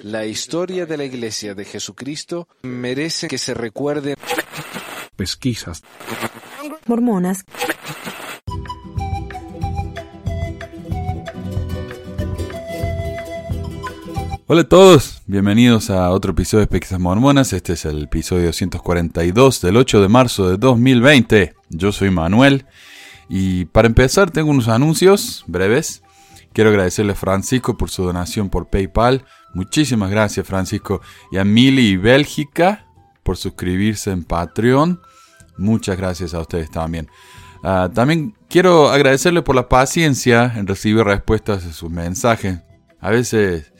La historia de la Iglesia de Jesucristo merece que se recuerde. Pesquisas. Mormonas. Hola a todos, bienvenidos a otro episodio de Pesquisas Mormonas. Este es el episodio 242 del 8 de marzo de 2020. Yo soy Manuel y para empezar tengo unos anuncios breves. Quiero agradecerle a Francisco por su donación por PayPal. Muchísimas gracias Francisco. Y a Mili y Bélgica por suscribirse en Patreon. Muchas gracias a ustedes también. Ah, también quiero agradecerle por la paciencia en recibir respuestas a sus mensajes. A veces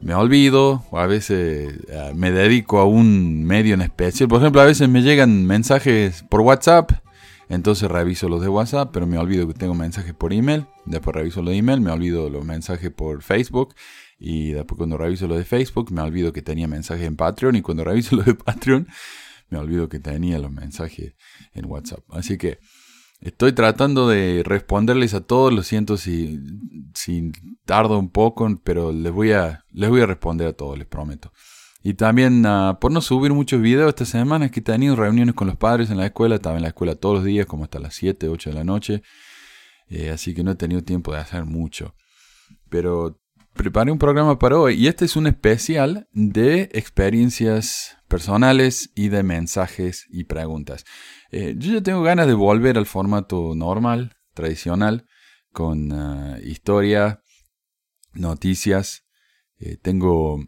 me olvido o a veces ah, me dedico a un medio en especial. Por ejemplo, a veces me llegan mensajes por WhatsApp entonces reviso los de WhatsApp, pero me olvido que tengo mensajes por email. Después reviso los de email, me olvido los mensajes por Facebook. Y después cuando reviso los de Facebook, me olvido que tenía mensajes en Patreon. Y cuando reviso los de Patreon, me olvido que tenía los mensajes en WhatsApp. Así que estoy tratando de responderles a todos. Lo siento si, si tardo un poco, pero les voy, a, les voy a responder a todos, les prometo. Y también ah, por no subir muchos videos esta semana es que he tenido reuniones con los padres en la escuela, estaba en la escuela todos los días como hasta las 7, 8 de la noche, eh, así que no he tenido tiempo de hacer mucho. Pero preparé un programa para hoy y este es un especial de experiencias personales y de mensajes y preguntas. Eh, yo ya tengo ganas de volver al formato normal, tradicional, con ah, historia, noticias. Eh, tengo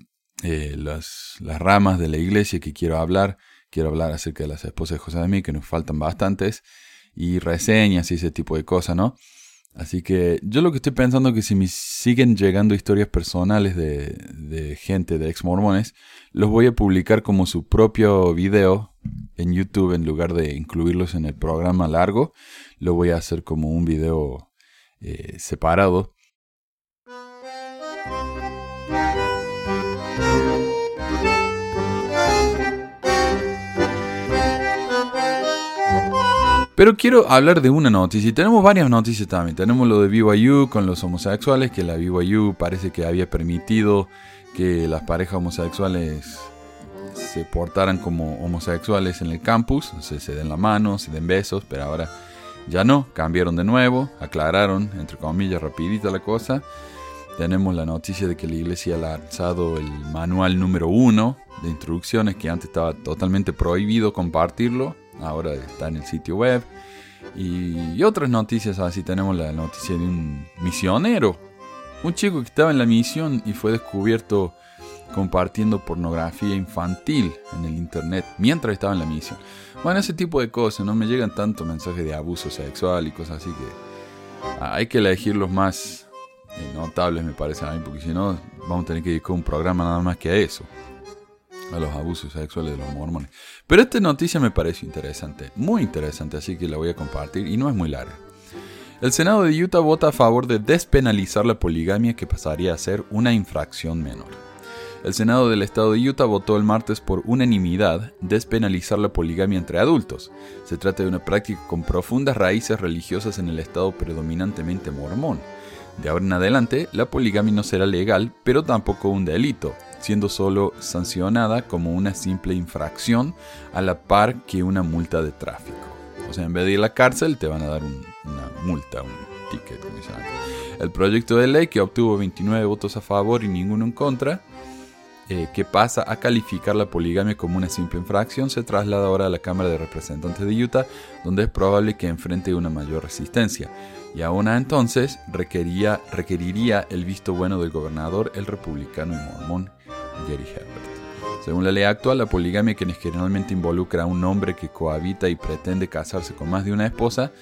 eh, las, las, ramas de la iglesia que quiero hablar. Quiero hablar acerca de las esposas de José de mí, que nos faltan bastantes, y reseñas y ese tipo de cosas, ¿no? Así que yo lo que estoy pensando es que si me siguen llegando historias personales de, gente, de ex mormones, los voy a publicar como su propio video en YouTube en lugar de incluirlos en el programa largo. Lo voy a hacer como un video eh, separado Pero quiero hablar de una noticia, y tenemos varias noticias también. Tenemos lo de BYU con los homosexuales, que la BYU parece que había permitido que las parejas homosexuales se portaran como homosexuales en el campus, se den la mano, se den besos, pero ahora ya no, cambiaron de nuevo, aclararon, entre comillas, rapidita la cosa. Tenemos la noticia de que la iglesia ha lanzado el manual número uno de instrucciones que antes estaba totalmente prohibido compartirlo ahora está en el sitio web. Y, otras noticias así, tenemos la noticia de un misionero, un chico que estaba en la misión y fue descubierto compartiendo pornografía infantil en el internet mientras estaba en la misión. Bueno, ese tipo de cosas, no me llegan tanto mensajes de abuso sexual y cosas así que hay que elegir los más eh, notables, me parece a mí, porque si no, vamos a tener que dedicar un programa nada más que a eso a los abusos sexuales de los mormones. Pero esta noticia me pareció interesante, muy interesante, así que la voy a compartir y no es muy larga. El Senado de Utah vota a favor de despenalizar la poligamia que pasaría a ser una infracción menor. El Senado del Estado de Utah votó el martes por unanimidad despenalizar la poligamia entre adultos. Se trata de una práctica con profundas raíces religiosas en el Estado predominantemente mormón. De ahora en adelante, la poligamia no será legal, pero tampoco un delito, siendo solo sancionada como una simple infracción a la par que una multa de tráfico. O sea, en vez de ir a la cárcel, te van a dar una multa, un ticket. El proyecto de ley, que obtuvo 29 votos a favor y ninguno en contra, eh, que pasa a calificar la poligamia como una simple infracción, se traslada ahora a la Cámara de Representantes de Utah, donde es probable que enfrente una mayor resistencia. Y aún entonces requeriría el visto bueno del gobernador, el republicano y mormón Jerry Herbert. Según la ley actual, la poligamia, que generalmente involucra a un hombre que cohabita y pretende casarse con más de una esposa,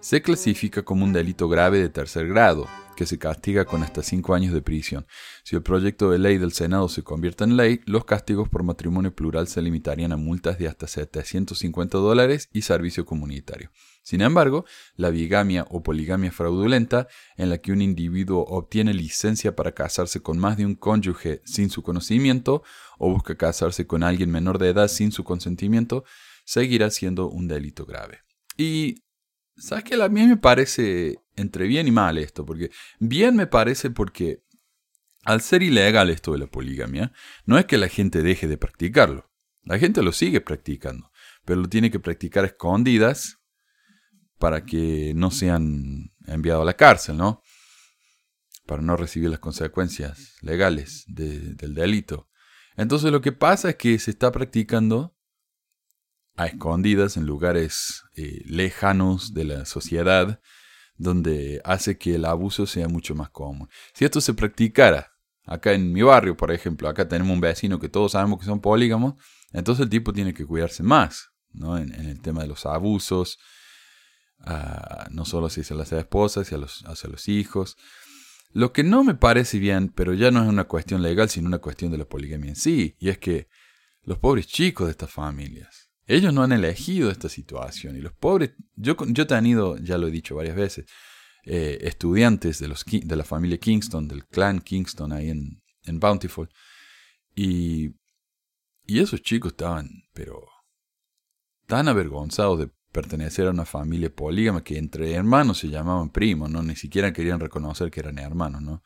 se clasifica como un delito grave de tercer grado, que se castiga con hasta cinco años de prisión. Si el proyecto de ley del Senado se convierte en ley, los castigos por matrimonio plural se limitarían a multas de hasta 750 dólares y servicio comunitario. Sin embargo, la bigamia o poligamia fraudulenta, en la que un individuo obtiene licencia para casarse con más de un cónyuge sin su conocimiento o busca casarse con alguien menor de edad sin su consentimiento, seguirá siendo un delito grave. Y sabes que a mí me parece entre bien y mal esto, porque bien me parece porque al ser ilegal esto de la poligamia, no es que la gente deje de practicarlo. La gente lo sigue practicando, pero lo tiene que practicar escondidas para que no sean enviados a la cárcel, ¿no? Para no recibir las consecuencias legales del delito. Entonces lo que pasa es que se está practicando a escondidas en lugares eh, lejanos de la sociedad, donde hace que el abuso sea mucho más común. Si esto se practicara acá en mi barrio, por ejemplo, acá tenemos un vecino que todos sabemos que son polígamos, entonces el tipo tiene que cuidarse más, ¿no? En, el tema de los abusos, no solo hacia las esposas, hacia los, hacia los hijos. Lo que no me parece bien, pero ya no es una cuestión legal, sino una cuestión de la poligamia en sí, y es que los pobres chicos de estas familias, ellos no han elegido esta situación, y los pobres, yo, yo he tenido, ya lo he dicho varias veces, eh, estudiantes de, los, de la familia Kingston, del clan Kingston ahí en, en Bountiful, y y esos chicos estaban, pero tan avergonzados de pertenecer a una familia polígama que entre hermanos se llamaban primos, ¿no? Ni siquiera querían reconocer que eran hermanos, ¿no?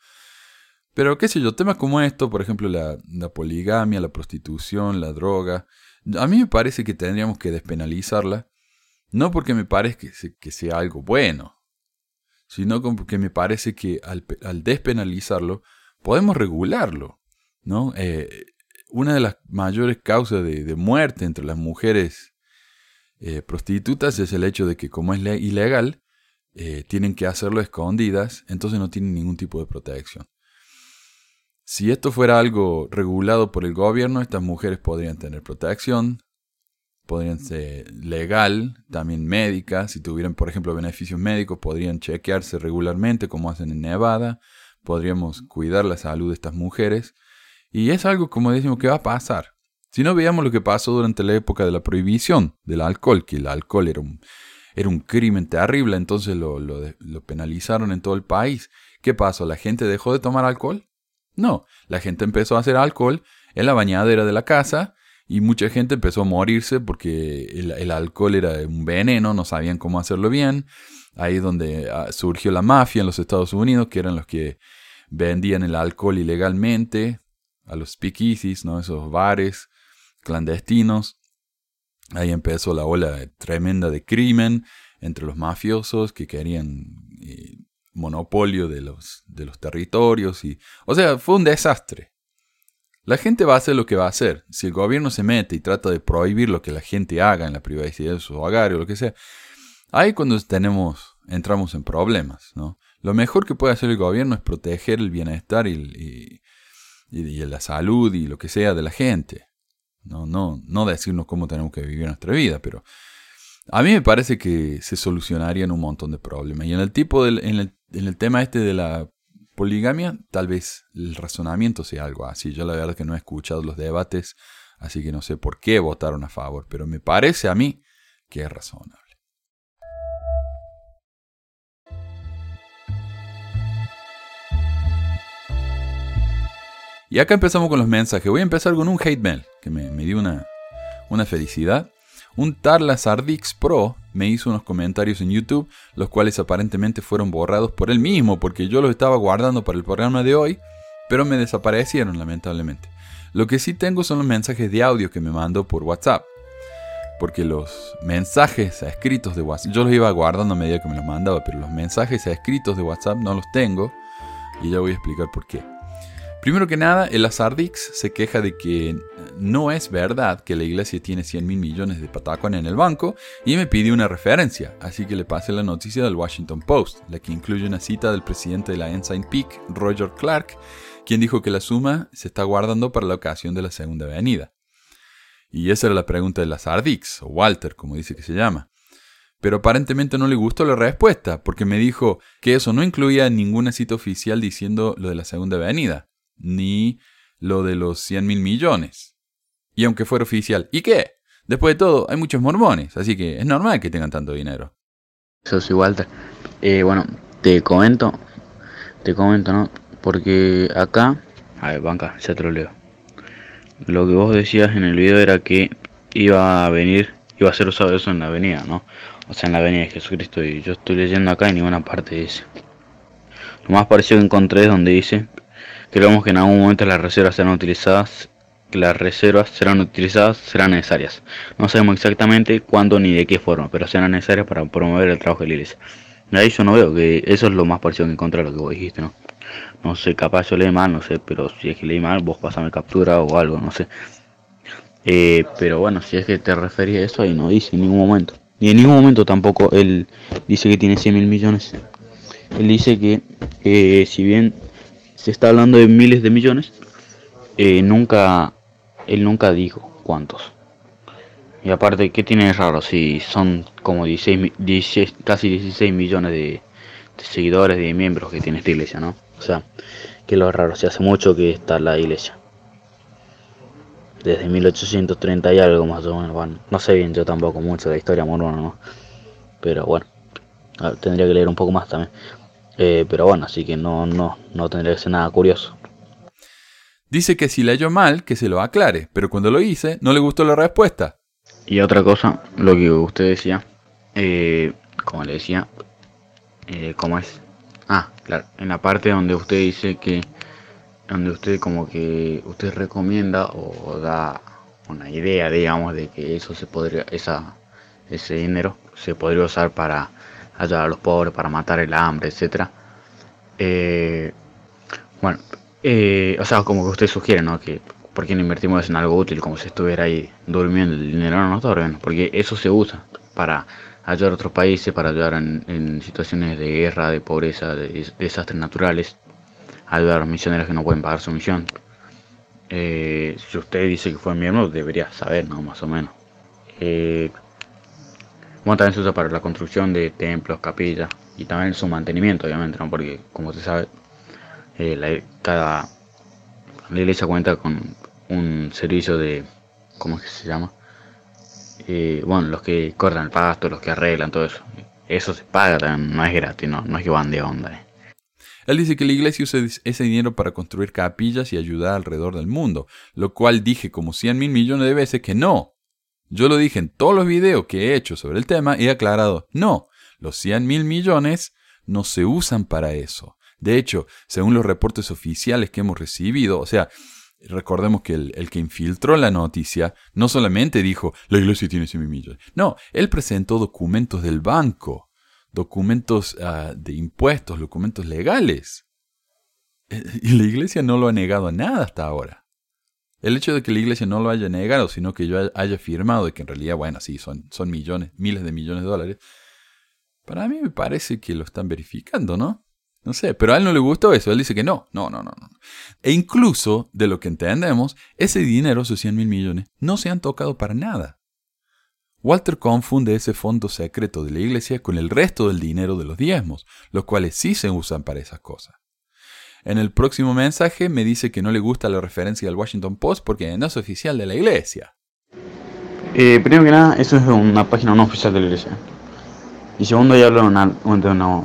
Pero qué sé yo, temas como esto, por ejemplo, la, poligamia, la prostitución, la droga, a mí me parece que tendríamos que despenalizarla, no porque me parezca que sea algo bueno, sino porque me parece que al, despenalizarlo podemos regularlo, ¿no? Eh, una de las mayores causas de, muerte entre las mujeres eh, prostitutas es el hecho de que como es ilegal, eh, tienen que hacerlo escondidas, entonces no tienen ningún tipo de protección. Si esto fuera algo regulado por el gobierno, estas mujeres podrían tener protección, podrían ser legal, también médica, si tuvieran, por ejemplo, beneficios médicos, podrían chequearse regularmente como hacen en Nevada, podríamos cuidar la salud de estas mujeres y es algo, como decimos, que va a pasar. Si no veíamos lo que pasó durante la época de la prohibición del alcohol, que el alcohol era un, era un crimen terrible, entonces lo, lo, penalizaron en todo el país. ¿Qué pasó? ¿La gente dejó de tomar alcohol? No, la gente empezó a hacer alcohol en la bañadera de la casa y mucha gente empezó a morirse porque el, el alcohol era un veneno, no sabían cómo hacerlo bien. Ahí es donde ah, surgió la mafia en los Estados Unidos, que eran los que vendían el alcohol ilegalmente, a los speakeasies, ¿no? esos bares clandestinos. Ahí empezó la ola tremenda de crimen entre los mafiosos que querían eh, monopolio de los, de los territorios. Y, o sea, fue un desastre. La gente va a hacer lo que va a hacer. Si el gobierno se mete y trata de prohibir lo que la gente haga en la privacidad de su hogar o lo que sea, ahí cuando tenemos, entramos en problemas. ¿no? Lo mejor que puede hacer el gobierno es proteger el bienestar y, y, la salud y lo que sea de la gente. No, no, no decirnos cómo tenemos que vivir nuestra vida, pero a mí me parece que se solucionarían un montón de problemas. Y en el tipo del, en, el, en el tema este de la poligamia, tal vez el razonamiento sea algo así. Yo la verdad que no he escuchado los debates, así que no sé por qué votaron a favor, pero me parece a mí que es razonable. Y acá empezamos con los mensajes. Voy a empezar con un hate mail que me, dio una, una felicidad. Un Tarla Sardix Pro me hizo unos comentarios en YouTube, los cuales aparentemente fueron borrados por él mismo, porque yo los estaba guardando para el programa de hoy, pero me desaparecieron lamentablemente. Lo que sí tengo son los mensajes de audio que me mandó por WhatsApp. Porque los mensajes escritos de WhatsApp, yo los iba guardando a medida que me los mandaba, pero los mensajes escritos de WhatsApp no los tengo. Y ya voy a explicar por qué. Primero que nada, el Azardix se queja de que no es verdad que la iglesia tiene 100 mil millones de patacón en el banco y me pide una referencia, así que le pasé la noticia del Washington Post, la que incluye una cita del presidente de la Ensign Peak, Roger Clark, quien dijo que la suma se está guardando para la ocasión de la Segunda Avenida. Y esa era la pregunta de Lazardix, o Walter, como dice que se llama. Pero aparentemente no le gustó la respuesta, porque me dijo que eso no incluía ninguna cita oficial diciendo lo de la Segunda Avenida ni lo de los 100 mil millones. Y aunque fuera oficial, ¿y qué? Después de todo, hay muchos mormones, así que es normal que tengan tanto dinero. Eso sí, Walter. Eh, bueno, te comento, te comento, ¿no? Porque acá, a ver, banca, ya te lo leo. Lo que vos decías en el video era que iba a venir, iba a ser usado eso en la avenida, ¿no? O sea, en la avenida de Jesucristo. Y yo estoy leyendo acá y ninguna parte dice. Lo más parecido que encontré es donde dice Creemos que en algún momento las reservas serán utilizadas, las reservas serán utilizadas, serán necesarias. No sabemos exactamente cuándo ni de qué forma, pero serán necesarias para promover el trabajo de la iglesia. Ahí yo no veo que eso es lo más parecido que encontrar lo que vos dijiste, ¿no? No sé, capaz yo leí mal, no sé, pero si es que leí mal, vos pasame captura o algo, no sé. Eh, pero bueno, si es que te refería a eso, ahí no dice en ningún momento. Y en ningún momento tampoco él dice que tiene 100 mil millones. Él dice que eh, si bien se está hablando de miles de millones, eh, nunca, él nunca dijo cuántos. Y aparte, ¿qué tiene de raro si son como 16, casi 16 millones de, seguidores, de miembros que tiene esta iglesia, ¿no? O sea, que lo raro, se hace mucho que está la iglesia. Desde 1830 y algo más o menos, bueno, no sé bien yo tampoco mucho de la historia morona, ¿no? Pero bueno, tendría que leer un poco más también. Eh, pero bueno, así que no, no, no tendría que ser nada curioso. Dice que si leyó mal, que se lo aclare, pero cuando lo hice, no le gustó la respuesta. Y otra cosa, lo que usted decía, eh, como le decía, eh, ¿cómo es? Ah, claro, en la parte donde usted dice que, donde usted como que, usted recomienda o da una idea, digamos, de que eso se podría, esa, ese dinero se podría usar para ayudar a los pobres, para matar el hambre, etcétera. Eh, bueno, eh, o sea, como que usted sugiere, ¿no? Que ¿por qué no invertimos en algo útil como si estuviera ahí durmiendo el dinero? No, no porque eso se usa para ayudar a otros países, para ayudar en, situaciones de guerra, de pobreza, de, desastres naturales, ayudar a los misioneros que no pueden pagar su misión. Eh, si usted dice que fue miembro, debería saber, ¿no? Más o menos. Eh, bueno, también se usa para la construcción de templos, capillas y también su mantenimiento, obviamente, ¿no? Porque, como usted sabe, eh, la, cada la iglesia cuenta con un servicio de, ¿cómo es que se llama? Eh, bueno, los que cortan el pasto, los que arreglan, todo eso. Eso se paga no es gratis, no, no es que van de onda. Eh. Él dice que la iglesia usa ese dinero para construir capillas y ayudar alrededor del mundo, lo cual dije como 100 mil millones de veces que no. Yo lo dije en todos los videos que he hecho sobre el tema y he aclarado, no, los 100 mil millones no se usan para eso. De hecho, según los reportes oficiales que hemos recibido, o sea, recordemos que el, que infiltró la noticia no solamente dijo, la iglesia tiene 100 millones. No, él presentó documentos del banco, documentos ah, de impuestos, documentos legales. Eh, y la iglesia no lo ha negado a nada hasta ahora. El hecho de que la iglesia no lo haya negado, sino que yo haya afirmado que en realidad, bueno, sí, son, son millones, miles de millones de dólares, para mí me parece que lo están verificando, ¿no? No sé, pero a él no le gustó eso. Él dice que no, no, no, no. no. E incluso, de lo que entendemos, ese dinero, esos 100 mil millones, no se han tocado para nada. Walter confunde ese fondo secreto de la iglesia con el resto del dinero de los diezmos, los cuales sí se usan para esas cosas. En el próximo mensaje me dice que no le gusta la referencia al Washington Post porque no es oficial de la iglesia. Eh, primero que nada, eso es una página no oficial de la iglesia. Y segundo, ya hablo de una, de una,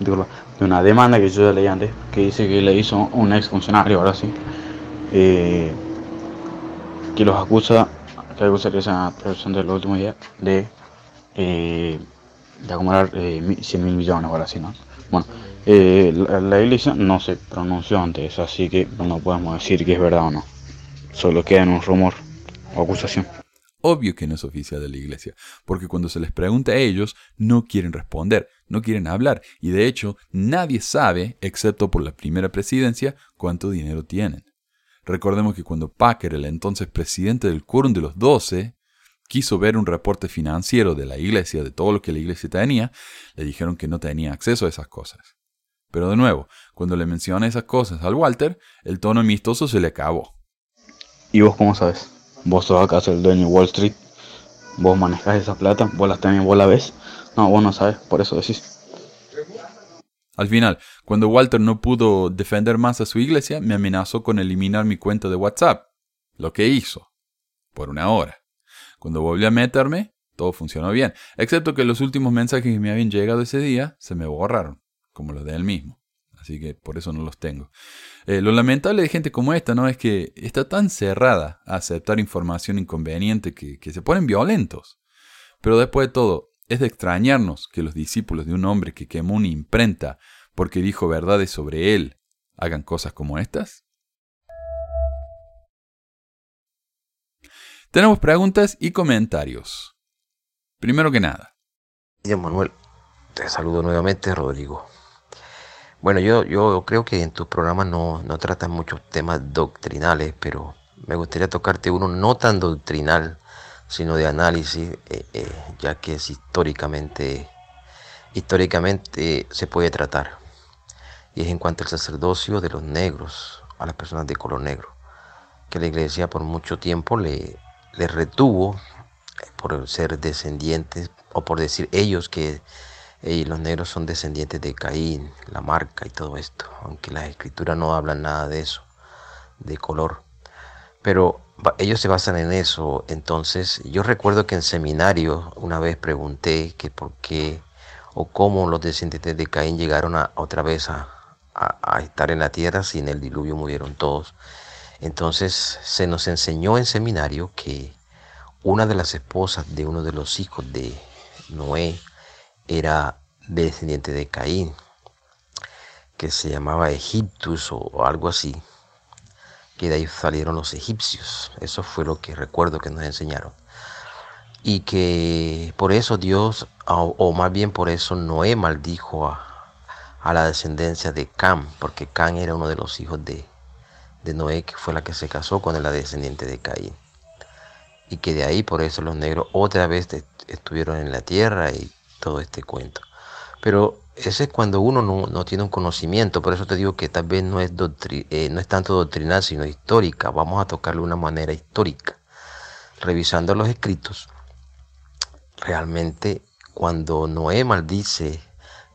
de una demanda que yo ya leí antes, que dice que le hizo un ex funcionario, ahora sí, eh, que los acusa, que acusaría esa persona de los últimos días de, eh, de acumular eh, 100 mil millones, ahora sí, ¿no? Bueno, eh, la, iglesia no se pronunció antes, así que no podemos decir que es verdad o no. Solo queda en un rumor o acusación. Obvio que no es oficial de la iglesia, porque cuando se les pregunta a ellos, no quieren responder, no quieren hablar, y de hecho nadie sabe, excepto por la primera presidencia, cuánto dinero tienen. Recordemos que cuando Packer, el entonces presidente del Quórum de los Doce, quiso ver un reporte financiero de la iglesia, de todo lo que la iglesia tenía, le dijeron que no tenía acceso a esas cosas. Pero de nuevo, cuando le menciona esas cosas al Walter, el tono amistoso se le acabó. ¿Y vos cómo sabes? vos sos acaso el dueño de Wall Street, vos manejás esa plata, vos la tenés, vos la ves. No, vos no sabes, por eso decís. Al final, cuando Walter no pudo defender más a su iglesia, me amenazó con eliminar mi cuenta de WhatsApp. Lo que hizo. Por una hora. Cuando volví a meterme, todo funcionó bien, excepto que los últimos mensajes que me habían llegado ese día se me borraron, como los de él mismo. Así que por eso no los tengo. Eh, lo lamentable de gente como esta, ¿no? Es que está tan cerrada a aceptar información inconveniente que, se ponen violentos. Pero después de todo, es de extrañarnos que los discípulos de un hombre que quemó una imprenta porque dijo verdades sobre él, hagan cosas como estas? Tenemos preguntas y comentarios. Primero que nada. Manuel, te saludo nuevamente, Rodrigo. Bueno, yo, yo creo que en tus programas no, no tratan muchos temas doctrinales, pero me gustaría tocarte uno no tan doctrinal, sino de análisis, eh, eh, ya que es históricamente, históricamente se puede tratar. Y es en cuanto al sacerdocio de los negros, a las personas de color negro, que la iglesia por mucho tiempo le, retuvo por ser descendientes, o por decir ellos que los negros son descendientes de Caín, la marca y todo esto, aunque las escrituras no hablan nada de eso, de color. Pero ellos se basan en eso. Entonces, yo recuerdo que en seminario una vez pregunté que por qué o cómo los descendientes de Caín llegaron a, otra vez a, a, estar en la tierra si en el diluvio murieron todos. Entonces se nos enseñó en seminario que una de las esposas de uno de los hijos de Noé era descendiente de Caín, que se llamaba Egiptus o algo así, que de ahí salieron los egipcios. Eso fue lo que recuerdo que nos enseñaron. Y que por eso Dios, o, más bien por eso Noé maldijo a, a la descendencia de Cam, porque Cam era uno de los hijos de, de Noé, que fue la que se casó con la descendiente de Caín. Y que de ahí por eso los negros otra vez estuvieron en la tierra y todo este cuento. Pero ese es cuando uno no, tiene un conocimiento, por eso te digo que tal vez no es, eh, no es tanto doctrinal, sino histórica. Vamos a tocarlo de una manera histórica. Revisando los escritos, realmente cuando Noé maldice,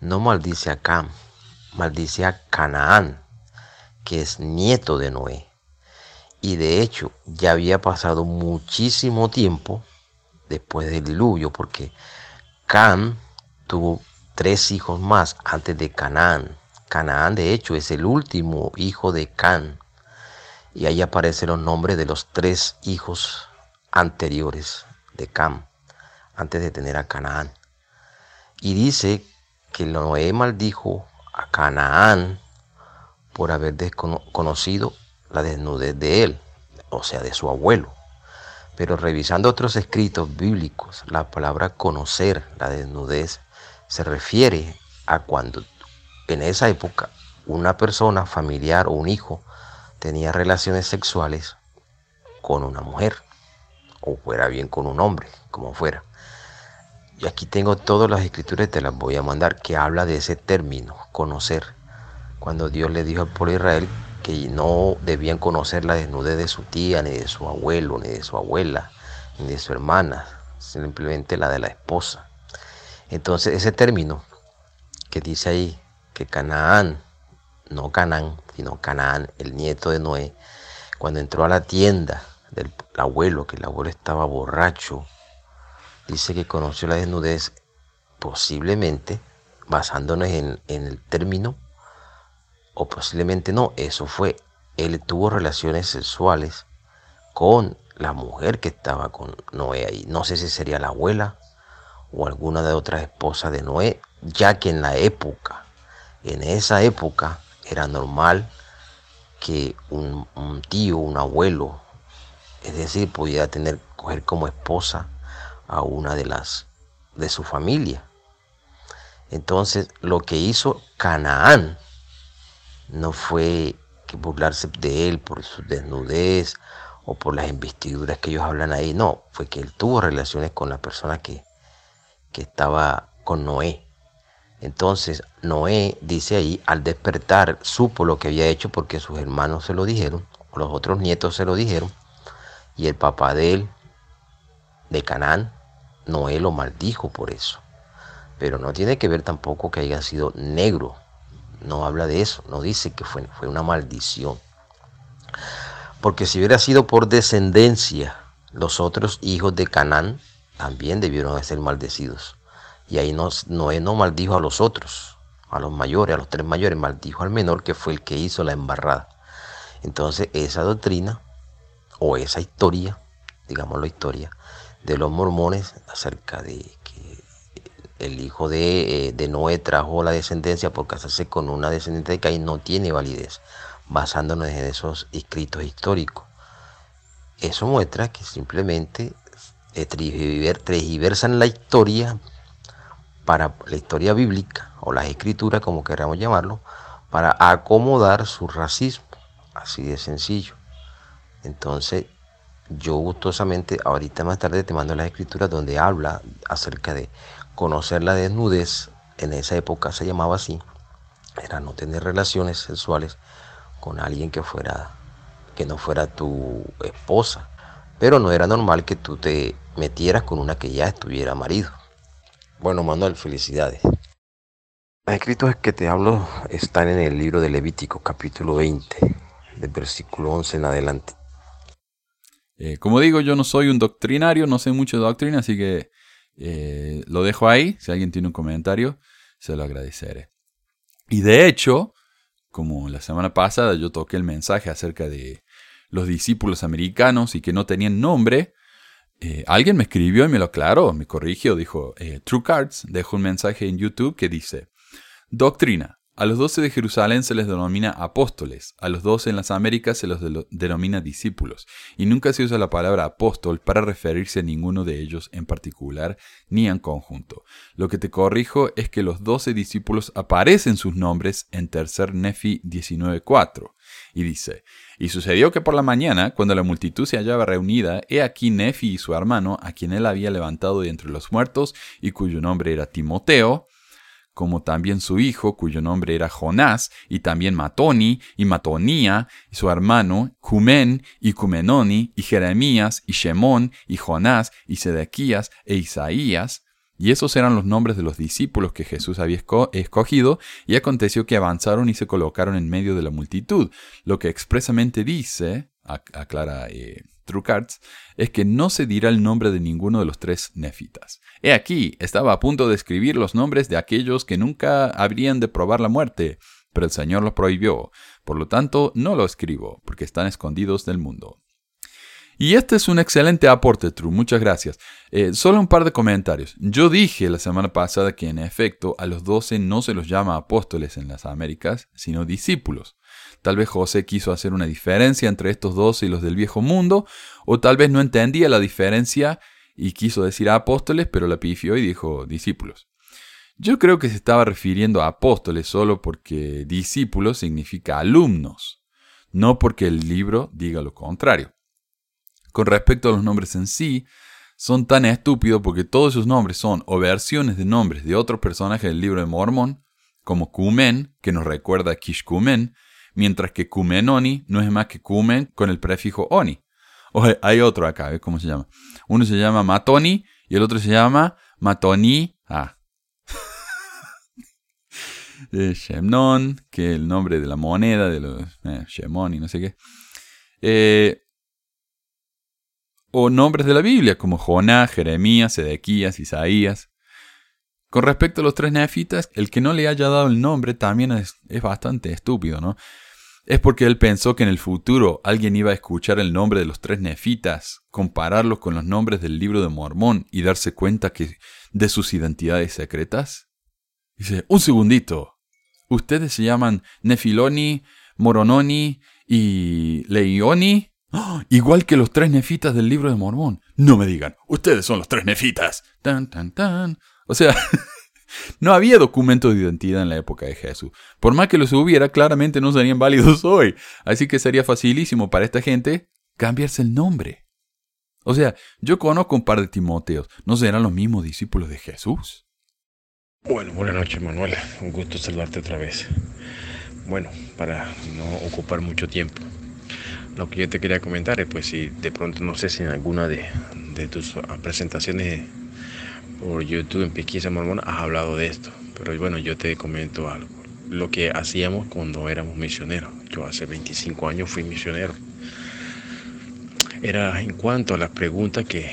no maldice a Cam, maldice a Canaán, que es nieto de Noé. Y de hecho ya había pasado muchísimo tiempo después del diluvio, porque Cam tuvo tres hijos más antes de Canaán. Canaán de hecho es el último hijo de Can. Y ahí aparecen los nombres de los tres hijos anteriores de Cam, antes de tener a Canaán. Y dice que Noé maldijo a Canaán por haber desconocido la desnudez de él, o sea, de su abuelo. Pero revisando otros escritos bíblicos, la palabra conocer la desnudez se refiere a cuando en esa época una persona familiar o un hijo tenía relaciones sexuales con una mujer o fuera bien con un hombre, como fuera. Y aquí tengo todas las escrituras, te las voy a mandar, que habla de ese término, conocer. Cuando Dios le dijo al pueblo de Israel que no debían conocer la desnudez de su tía, ni de su abuelo, ni de su abuela, ni de su hermana, simplemente la de la esposa. Entonces ese término que dice ahí que Canaán, no Canaán, sino Canaán, el nieto de Noé, cuando entró a la tienda del abuelo, que el abuelo estaba borracho, dice que conoció la desnudez posiblemente basándonos en, en el término, o posiblemente no, eso fue, él tuvo relaciones sexuales con la mujer que estaba con Noé ahí. No sé si sería la abuela o alguna de otras esposas de Noé, ya que en la época, en esa época, era normal que un, tío, un abuelo, es decir, pudiera tener, coger como esposa a una de las de su familia. Entonces, lo que hizo Canaán no fue que burlarse de él por su desnudez o por las investiduras que ellos hablan ahí, no, fue que él tuvo relaciones con la persona que, que estaba con Noé. Entonces Noé dice ahí, al despertar, supo lo que había hecho porque sus hermanos se lo dijeron, los otros nietos se lo dijeron, y el papá de él, de Canaán, Noé lo maldijo por eso. Pero no tiene que ver tampoco que haya sido negro. No habla de eso, no dice que fue, fue una maldición. Porque si hubiera sido por descendencia, los otros hijos de Canaán también debieron ser maldecidos. Y ahí no, Noé no maldijo a los otros, a los mayores, a los tres mayores, maldijo al menor que fue el que hizo la embarrada. Entonces esa doctrina o esa historia, digamos la historia, de los mormones acerca de el hijo de, eh, de Noé trajo la descendencia por casarse con una descendiente de Caín no tiene validez, basándonos en esos escritos históricos. Eso muestra que simplemente eh, la historia para la historia bíblica o las escrituras, como queramos llamarlo, para acomodar su racismo, así de sencillo. Entonces, yo gustosamente, ahorita más tarde te mando las escrituras donde habla acerca de conocer la desnudez, en esa época se llamaba así, era no tener relaciones sexuales con alguien que fuera, que no fuera tu esposa, pero no era normal que tú te metieras con una que ya estuviera marido. Bueno, Manuel, felicidades. Los escritos que te hablo están en el libro de Levítico, capítulo 20, del versículo 11 en adelante. Eh, como digo, yo no soy un doctrinario, no sé mucho de doctrina, así que eh, lo dejo ahí. Si alguien tiene un comentario, se lo agradeceré. Y de hecho, como la semana pasada yo toqué el mensaje acerca de los discípulos americanos y que no tenían nombre, eh, alguien me escribió y me lo aclaró, me corrigió, dijo, True Cards dejó un mensaje en YouTube que dice, Doctrina, a los doce de Jerusalén se les denomina apóstoles, a los doce en las Américas se los denomina discípulos, y nunca se usa la palabra apóstol para referirse a ninguno de ellos en particular ni en conjunto. Lo que te corrijo es que los doce discípulos aparecen sus nombres en tercer Nefi 19.4, y dice, y sucedió que por la mañana, cuando la multitud se hallaba reunida, he aquí Nefi y su hermano, a quien él había levantado de entre los muertos, y cuyo nombre era Timoteo, como también su hijo, cuyo nombre era Jonás, y también Matoni, y Matonía, y su hermano, Jumén, y Cumenoni, y Jeremías, y Shemón, y Jonás, y Sedequías, e Isaías, y esos eran los nombres de los discípulos que Jesús había escogido, y aconteció que avanzaron y se colocaron en medio de la multitud, lo que expresamente dice, aclara eh, Trucards, es que no se dirá el nombre de ninguno de los tres nefitas. He aquí, estaba a punto de escribir los nombres de aquellos que nunca habrían de probar la muerte, pero el Señor lo prohibió. Por lo tanto, no lo escribo, porque están escondidos del mundo. Y este es un excelente aporte, True. Muchas gracias. Eh, solo un par de comentarios. Yo dije la semana pasada que en efecto a los doce no se los llama apóstoles en las Américas, sino discípulos. Tal vez José quiso hacer una diferencia entre estos dos y los del viejo mundo, o tal vez no entendía la diferencia y quiso decir apóstoles, pero la pifió y dijo discípulos. Yo creo que se estaba refiriendo a apóstoles solo porque discípulos significa alumnos, no porque el libro diga lo contrario. Con respecto a los nombres en sí, son tan estúpidos porque todos esos nombres son o versiones de nombres de otros personajes del libro de Mormón, como Kumen, que nos recuerda a Kishkumen, mientras que Kumenoni no es más que Kumen con el prefijo Oni. O hay otro acá, ¿ves cómo se llama? Uno se llama Matoni y el otro se llama Matoni. Ah. Shemnon, que el nombre de la moneda de los eh, no sé qué. Eh, o nombres de la Biblia, como Jonás, Jeremías, Sedequías, Isaías. Con respecto a los tres nefitas, el que no le haya dado el nombre también es bastante estúpido, ¿no? Es porque él pensó que en el futuro alguien iba a escuchar el nombre de los tres nefitas, compararlos con los nombres del libro de Mormón y darse cuenta que de sus identidades secretas. Dice, un segundito. Ustedes se llaman Nefiloni, Morononi y Leioni. ¡Ah! Igual que los tres nefitas del libro de Mormón. No me digan, ustedes son los tres nefitas. Tan, tan, tan. O sea, No había documento de identidad en la época de Jesús. Por más que los hubiera, claramente no serían válidos hoy. Así que sería facilísimo para esta gente cambiarse el nombre. O sea, yo conozco un par de Timoteos. ¿No serán los mismos discípulos de Jesús? Bueno, buenas noches Manuel. Un gusto saludarte otra vez. Bueno, para no ocupar mucho tiempo. Lo que yo te quería comentar es pues si de pronto no sé si en alguna de, de tus presentaciones por YouTube en Pesquisa Mormona has hablado de esto, pero bueno, yo te comento algo. Lo que hacíamos cuando éramos misioneros. Yo hace 25 años fui misionero. Era en cuanto a las preguntas que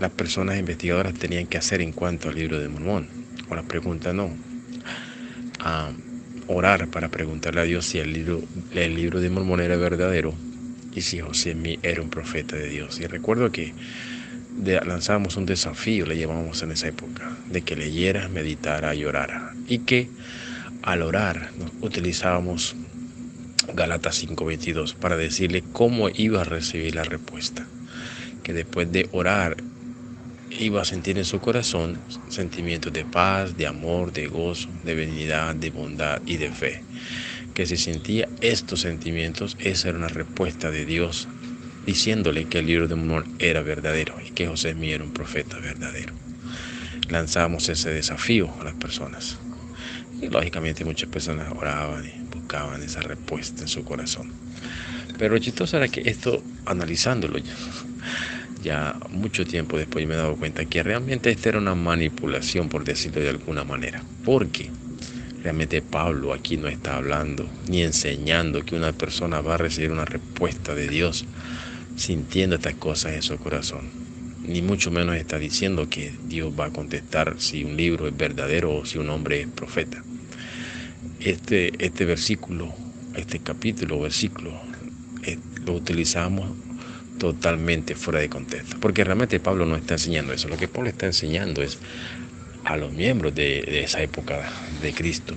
las personas investigadoras tenían que hacer en cuanto al libro de Mormón. O las preguntas no. A orar para preguntarle a Dios si el libro, el libro de Mormón era verdadero y si José era un profeta de Dios. Y recuerdo que lanzábamos un desafío, le llevábamos en esa época, de que leyera, meditara y orara. Y que al orar utilizábamos Galatas 5:22 para decirle cómo iba a recibir la respuesta. Que después de orar iba a sentir en su corazón sentimientos de paz, de amor, de gozo, de benignidad, de bondad y de fe. Que si sentía estos sentimientos, esa era una respuesta de Dios diciéndole que el libro de Mormón era verdadero y que José Smith era un profeta verdadero. Lanzamos ese desafío a las personas. Y lógicamente muchas personas oraban y buscaban esa respuesta en su corazón. Pero lo chistoso era que esto, analizándolo ya, ya mucho tiempo después me he dado cuenta que realmente esta era una manipulación, por decirlo de alguna manera. Porque realmente Pablo aquí no está hablando ni enseñando que una persona va a recibir una respuesta de Dios sintiendo estas cosas en su corazón. Ni mucho menos está diciendo que Dios va a contestar si un libro es verdadero o si un hombre es profeta. Este, este versículo, este capítulo versículo, eh, lo utilizamos totalmente fuera de contexto. Porque realmente Pablo no está enseñando eso. Lo que Pablo está enseñando es a los miembros de, esa época de Cristo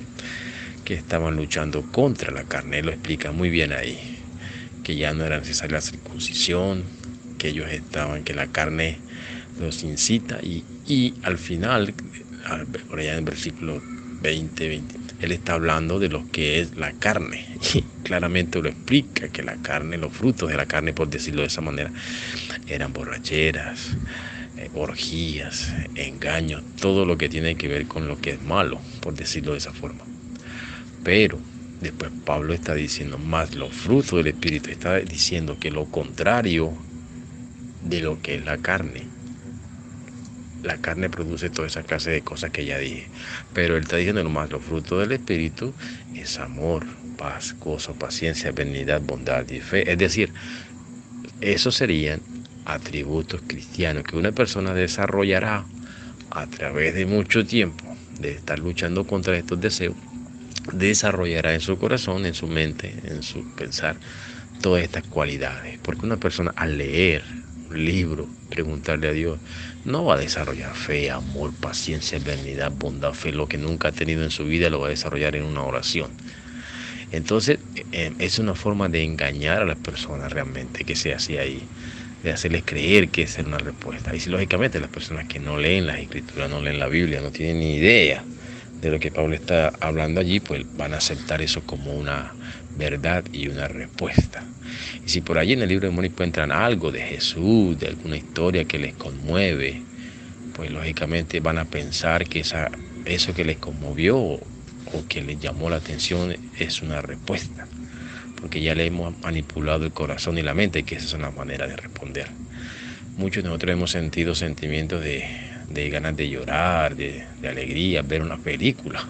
que estaban luchando contra la carne. Él lo explica muy bien ahí. Que ya no era necesaria la circuncisión, que ellos estaban, que la carne los incita y, y al final, por allá en el versículo 20, 20, él está hablando de lo que es la carne. Y claramente lo explica, que la carne, los frutos de la carne, por decirlo de esa manera, eran borracheras, eh, orgías, engaños, todo lo que tiene que ver con lo que es malo, por decirlo de esa forma. Pero después Pablo está diciendo más los frutos del Espíritu, está diciendo que lo contrario de lo que es la carne la carne produce toda esa clase de cosas que ya dije. Pero él está diciendo nomás, los frutos del Espíritu es amor, paz, gozo, paciencia, benignidad, bondad y fe. Es decir, esos serían atributos cristianos que una persona desarrollará a través de mucho tiempo de estar luchando contra estos deseos, desarrollará en su corazón, en su mente, en su pensar, todas estas cualidades. Porque una persona al leer un libro, preguntarle a Dios, no va a desarrollar fe, amor, paciencia, benignidad, bondad, fe, lo que nunca ha tenido en su vida lo va a desarrollar en una oración. Entonces, eh, es una forma de engañar a las personas realmente que se hace ahí, de hacerles creer que es una respuesta. Y si lógicamente las personas que no leen las escrituras, no leen la Biblia, no tienen ni idea de lo que Pablo está hablando allí, pues van a aceptar eso como una verdad y una respuesta. Y si por allí en el libro de Mormón encuentran algo de Jesús, de alguna historia que les conmueve, pues lógicamente van a pensar que esa, eso que les conmovió o que les llamó la atención es una respuesta, porque ya le hemos manipulado el corazón y la mente, que esa es una manera de responder. Muchos de nosotros hemos sentido sentimientos de, ganas de llorar, de, de alegría, ver una película,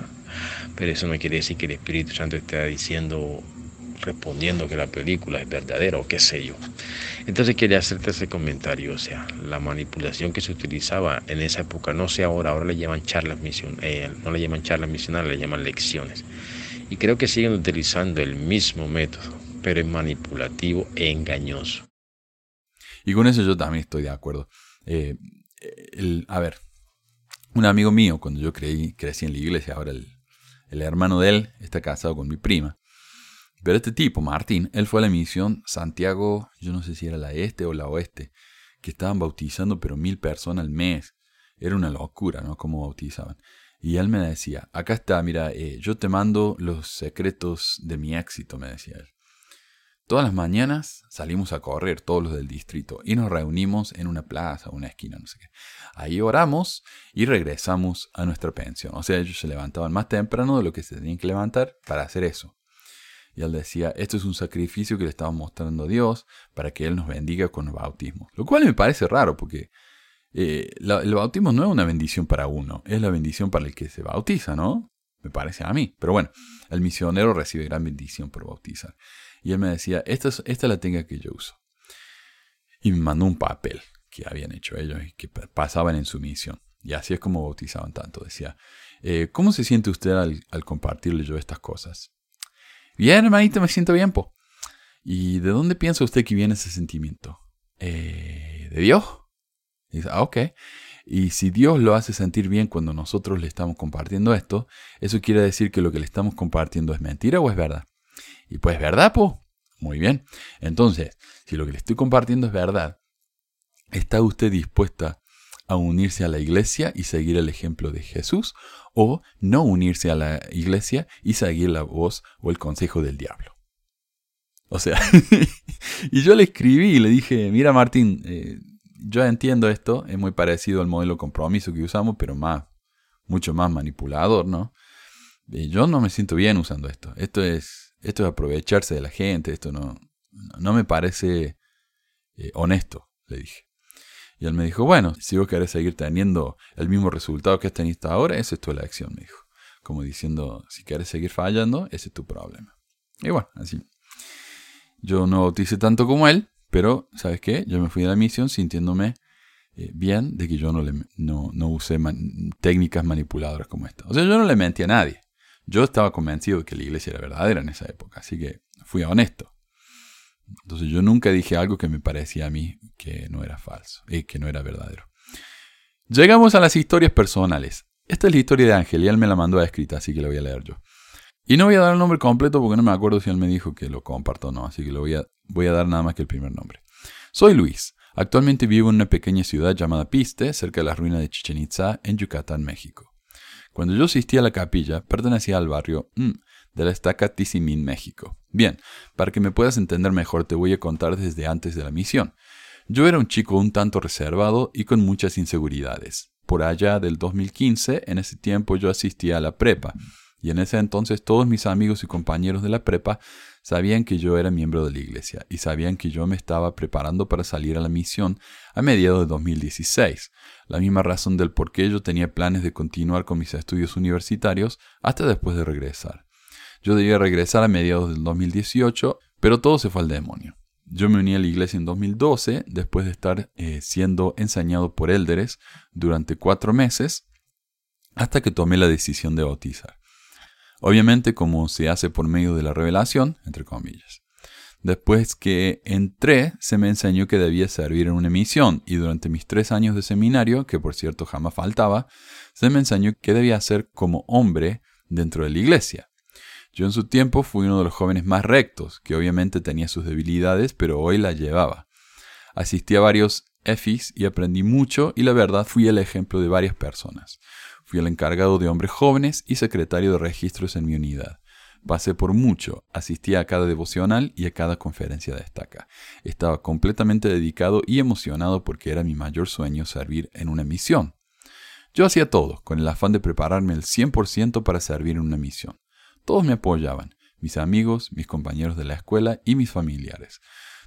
pero eso no quiere decir que el Espíritu Santo esté diciendo respondiendo que la película es verdadera o qué sé yo. Entonces quería hacerte ese comentario, o sea, la manipulación que se utilizaba en esa época, no sé ahora, ahora le llaman charlas mision, eh, no le llaman charlas misionales, le llaman lecciones. Y creo que siguen utilizando el mismo método, pero es manipulativo e engañoso. Y con eso yo también estoy de acuerdo. Eh, a ver, un amigo mío, cuando yo creí, crecí en la iglesia, ahora el, el hermano de él está casado con mi prima. Pero este tipo, Martín, él fue a la misión Santiago, yo no sé si era la este o la oeste, que estaban bautizando pero mil personas al mes. Era una locura, ¿no? Cómo bautizaban. Y él me decía, acá está, mira, eh, yo te mando los secretos de mi éxito, me decía él. Todas las mañanas salimos a correr, todos los del distrito, y nos reunimos en una plaza, una esquina, no sé qué. Ahí oramos y regresamos a nuestra pensión. O sea, ellos se levantaban más temprano de lo que se tenían que levantar para hacer eso. Y él decía, esto es un sacrificio que le estamos mostrando a Dios para que Él nos bendiga con el bautismo. Lo cual me parece raro porque eh, el bautismo no es una bendición para uno, es la bendición para el que se bautiza, ¿no? Me parece a mí. Pero bueno, el misionero recibe gran bendición por bautizar. Y él me decía, esta es, esta la tenga que yo uso. Y me mandó un papel que habían hecho ellos y que pasaban en su misión. Y así es como bautizaban tanto. Decía, eh, ¿cómo se siente usted al, compartirle yo estas cosas? Bien, hermanito, me siento bien, po. ¿Y de dónde piensa usted que viene ese sentimiento? Eh, ¿De Dios? Dice, ah, ok. Y si Dios lo hace sentir bien cuando nosotros le estamos compartiendo esto, eso quiere decir que lo que le estamos compartiendo es mentira o es verdad. Y pues verdad, pues. Muy bien. Entonces, si lo que le estoy compartiendo es verdad, ¿está usted dispuesta a unirse a la iglesia y seguir el ejemplo de Jesús? ¿O no unirse a la iglesia y seguir la voz o el consejo del diablo? O sea, y yo le escribí y le dije, mira Martín, eh, yo entiendo esto, es muy parecido al modelo compromiso que usamos, pero más, mucho más manipulador, ¿no? Y yo no me siento bien usando esto. Esto es, esto es aprovecharse de la gente, esto no, no me parece eh, honesto, le dije. Y él me dijo, bueno, si vos querés seguir teniendo el mismo resultado que has hasta ahora, esa es tu elección, me dijo. Como diciendo, si quieres seguir fallando, ese es tu problema. Y bueno, así. Yo no bauticé tanto como él, pero, ¿sabes qué? Yo me fui a la misión sintiéndome eh, bien de que yo no, le, no, no usé técnicas manipuladoras como esta. O sea, yo no le mentí a nadie. Yo estaba convencido de que la iglesia era verdadera en esa época, así que fui honesto. Entonces yo nunca dije algo que me parecía a mí que no era falso y que no era verdadero. Llegamos a las historias personales. Esta es la historia de Ángel y él me la mandó a escrita, así que la voy a leer yo. Y no voy a dar el nombre completo porque no me acuerdo si él me dijo que lo comparto o no, así que lo voy a, voy a dar nada más que el primer nombre. Soy Luis. Actualmente vivo en una pequeña ciudad llamada Piste, cerca de las ruinas de Chichen Itza, en Yucatán, México. Cuando yo asistía a la capilla, pertenecía al barrio mm, de la estaca Tizimín, México. Bien, para que me puedas entender mejor, te voy a contar desde antes de la misión. Yo era un chico un tanto reservado y con muchas inseguridades. Por allá del 2015, en ese tiempo yo asistía a la prepa, y en ese entonces todos mis amigos y compañeros de la prepa sabían que yo era miembro de la iglesia y sabían que yo me estaba preparando para salir a la misión a mediados de 2016, la misma razón del por qué yo tenía planes de continuar con mis estudios universitarios hasta después de regresar. Yo debía regresar a mediados del 2018, pero todo se fue al demonio. Yo me uní a la iglesia en 2012, después de estar eh, siendo enseñado por élderes durante cuatro meses, hasta que tomé la decisión de bautizar. Obviamente como se hace por medio de la revelación, entre comillas. Después que entré, se me enseñó que debía servir en una misión y durante mis tres años de seminario, que por cierto jamás faltaba, se me enseñó que debía hacer como hombre dentro de la iglesia. Yo en su tiempo fui uno de los jóvenes más rectos, que obviamente tenía sus debilidades, pero hoy la llevaba. Asistí a varios EFIs y aprendí mucho y la verdad fui el ejemplo de varias personas. Fui el encargado de hombres jóvenes y secretario de registros en mi unidad. Pasé por mucho, asistí a cada devocional y a cada conferencia de estaca. Estaba completamente dedicado y emocionado porque era mi mayor sueño servir en una misión. Yo hacía todo, con el afán de prepararme el 100% para servir en una misión. Todos me apoyaban, mis amigos, mis compañeros de la escuela y mis familiares.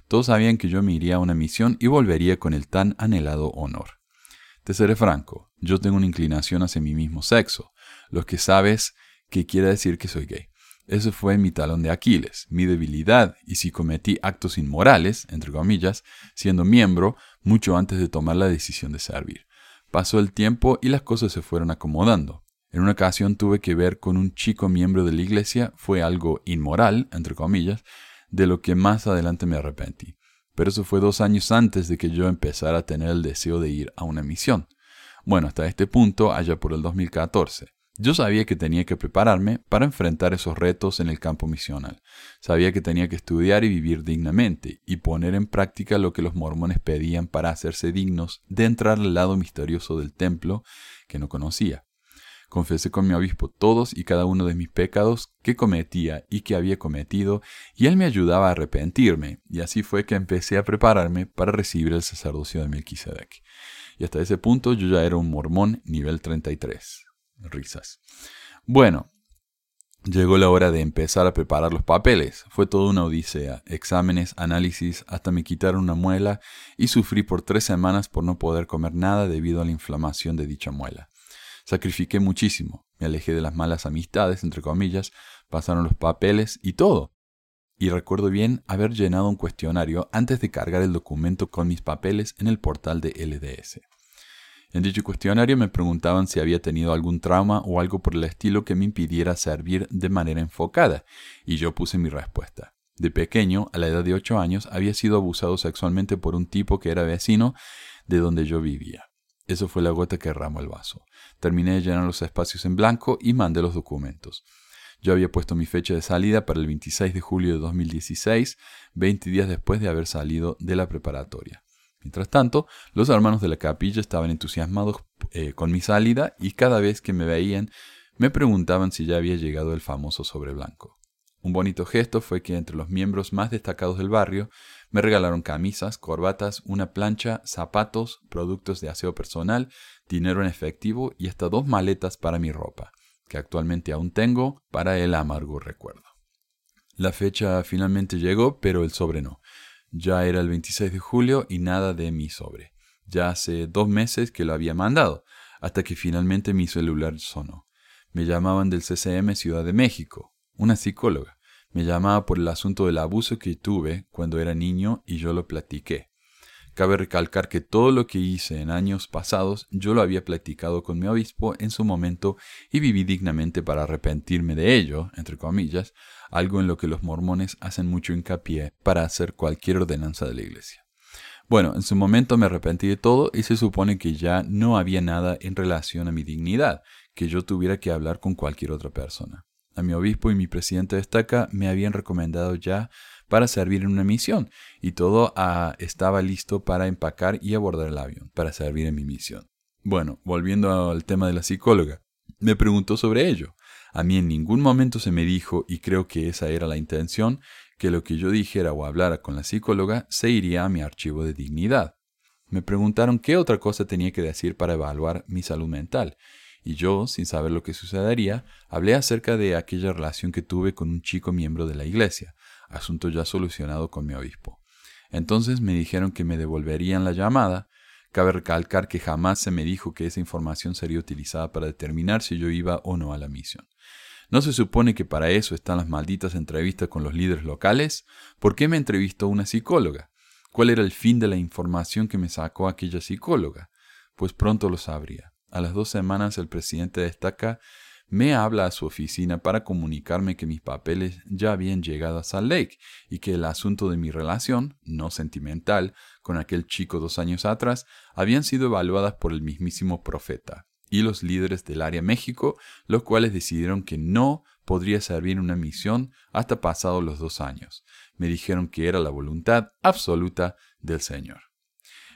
Todos sabían que yo me iría a una misión y volvería con el tan anhelado honor. Te seré franco, yo tengo una inclinación hacia mi mismo sexo, lo que sabes que quiere decir que soy gay. Ese fue mi talón de Aquiles, mi debilidad, y si cometí actos inmorales, entre comillas, siendo miembro, mucho antes de tomar la decisión de servir. Pasó el tiempo y las cosas se fueron acomodando. En una ocasión tuve que ver con un chico miembro de la iglesia, fue algo inmoral, entre comillas, de lo que más adelante me arrepentí pero eso fue dos años antes de que yo empezara a tener el deseo de ir a una misión. Bueno, hasta este punto, allá por el 2014. Yo sabía que tenía que prepararme para enfrentar esos retos en el campo misional. Sabía que tenía que estudiar y vivir dignamente y poner en práctica lo que los mormones pedían para hacerse dignos de entrar al lado misterioso del templo que no conocía. Confesé con mi obispo todos y cada uno de mis pecados que cometía y que había cometido, y él me ayudaba a arrepentirme, y así fue que empecé a prepararme para recibir el sacerdocio de Melquisedec. Y hasta ese punto yo ya era un mormón nivel 33. Risas. Bueno, Llegó la hora de empezar a preparar los papeles. Fue toda una odisea, exámenes, análisis, hasta me quitaron una muela y sufrí por tres semanas por no poder comer nada debido a la inflamación de dicha muela. Sacrifiqué muchísimo, me alejé de las malas amistades, entre comillas, pasaron los papeles y todo. Y recuerdo bien haber llenado un cuestionario antes de cargar el documento con mis papeles en el portal de LDS. En dicho cuestionario me preguntaban si había tenido algún trauma o algo por el estilo que me impidiera servir de manera enfocada, y yo puse mi respuesta. De pequeño, a la edad de ocho años, había sido abusado sexualmente por un tipo que era vecino de donde yo vivía. Eso fue la gota que derramó el vaso. Terminé de llenar los espacios en blanco y mandé los documentos. Yo había puesto mi fecha de salida para el 26 de julio de 2016, 20 días después de haber salido de la preparatoria. Mientras tanto, los hermanos de la capilla estaban entusiasmados eh, con mi salida y cada vez que me veían me preguntaban si ya había llegado el famoso sobre blanco. Un bonito gesto fue que entre los miembros más destacados del barrio me regalaron camisas, corbatas, una plancha, zapatos, productos de aseo personal, dinero en efectivo y hasta dos maletas para mi ropa, que actualmente aún tengo para el amargo recuerdo. La fecha finalmente llegó, pero el sobre no. Ya era el 26 de julio y nada de mi sobre. Ya hace dos meses que lo había mandado, hasta que finalmente mi celular sonó. Me llamaban del CCM Ciudad de México, una psicóloga. Me llamaba por el asunto del abuso que tuve cuando era niño y yo lo platiqué. Cabe recalcar que todo lo que hice en años pasados yo lo había platicado con mi obispo en su momento y viví dignamente para arrepentirme de ello, entre comillas, algo en lo que los mormones hacen mucho hincapié para hacer cualquier ordenanza de la iglesia. Bueno, en su momento me arrepentí de todo y se supone que ya no había nada en relación a mi dignidad que yo tuviera que hablar con cualquier otra persona. A mi obispo y mi presidente de estaca me habían recomendado ya para servir en una misión y todo ah, estaba listo para empacar y abordar el avión para servir en mi misión. Bueno, volviendo al tema de la psicóloga, me preguntó sobre ello. A mí en ningún momento se me dijo, y creo que esa era la intención, que lo que yo dijera o hablara con la psicóloga se iría a mi archivo de dignidad. Me preguntaron qué otra cosa tenía que decir para evaluar mi salud mental, y yo, sin saber lo que sucedería, hablé acerca de aquella relación que tuve con un chico miembro de la iglesia, asunto ya solucionado con mi obispo. Entonces me dijeron que me devolverían la llamada. Cabe recalcar que jamás se me dijo que esa información sería utilizada para determinar si yo iba o no a la misión. ¿No se supone que para eso están las malditas entrevistas con los líderes locales? ¿Por qué me entrevistó una psicóloga? ¿Cuál era el fin de la información que me sacó aquella psicóloga? Pues pronto lo sabría. A las dos semanas el presidente destaca me habla a su oficina para comunicarme que mis papeles ya habían llegado a Salt Lake y que el asunto de mi relación, no sentimental, con aquel chico dos años atrás, habían sido evaluadas por el mismísimo profeta y los líderes del área México, los cuales decidieron que no podría servir una misión hasta pasados los dos años. Me dijeron que era la voluntad absoluta del Señor.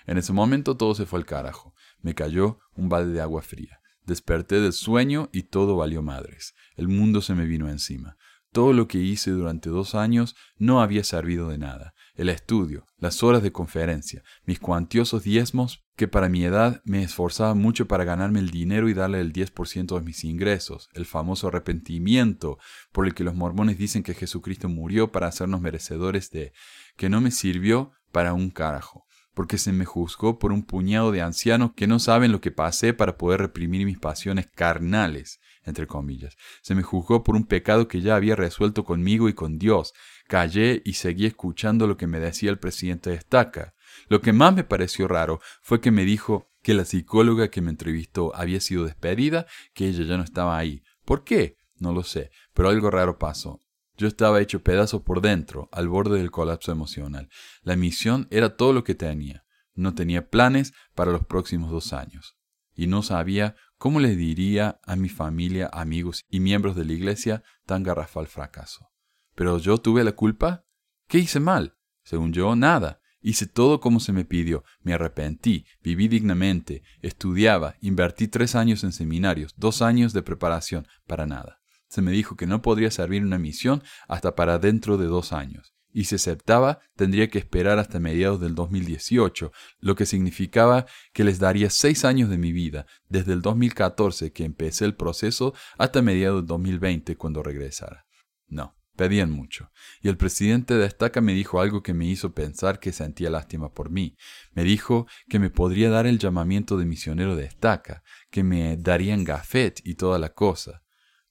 En ese momento todo se fue al carajo. Me cayó un balde de agua fría. Desperté del sueño y todo valió madres. El mundo se me vino encima. Todo lo que hice durante dos años no había servido de nada. El estudio, las horas de conferencia, mis cuantiosos diezmos, que para mi edad me esforzaba mucho para ganarme el dinero y darle el 10% de mis ingresos, el famoso arrepentimiento por el que los mormones dicen que Jesucristo murió para hacernos merecedores de, que no me sirvió para un carajo porque se me juzgó por un puñado de ancianos que no saben lo que pasé para poder reprimir mis pasiones carnales, entre comillas. Se me juzgó por un pecado que ya había resuelto conmigo y con Dios. Callé y seguí escuchando lo que me decía el presidente de Estaca. Lo que más me pareció raro fue que me dijo que la psicóloga que me entrevistó había sido despedida, que ella ya no estaba ahí. ¿Por qué? No lo sé, pero algo raro pasó. Yo estaba hecho pedazo por dentro, al borde del colapso emocional. La misión era todo lo que tenía. No tenía planes para los próximos dos años. Y no sabía cómo le diría a mi familia, amigos y miembros de la iglesia tan garrafal fracaso. ¿Pero yo tuve la culpa? ¿Qué hice mal? Según yo, nada. Hice todo como se me pidió, me arrepentí, viví dignamente, estudiaba, invertí tres años en seminarios, dos años de preparación, para nada se me dijo que no podría servir una misión hasta para dentro de dos años, y si aceptaba tendría que esperar hasta mediados del 2018, lo que significaba que les daría seis años de mi vida, desde el 2014 que empecé el proceso hasta mediados del 2020 cuando regresara. No, pedían mucho. Y el presidente de Estaca me dijo algo que me hizo pensar que sentía lástima por mí. Me dijo que me podría dar el llamamiento de misionero de Estaca, que me darían gafet y toda la cosa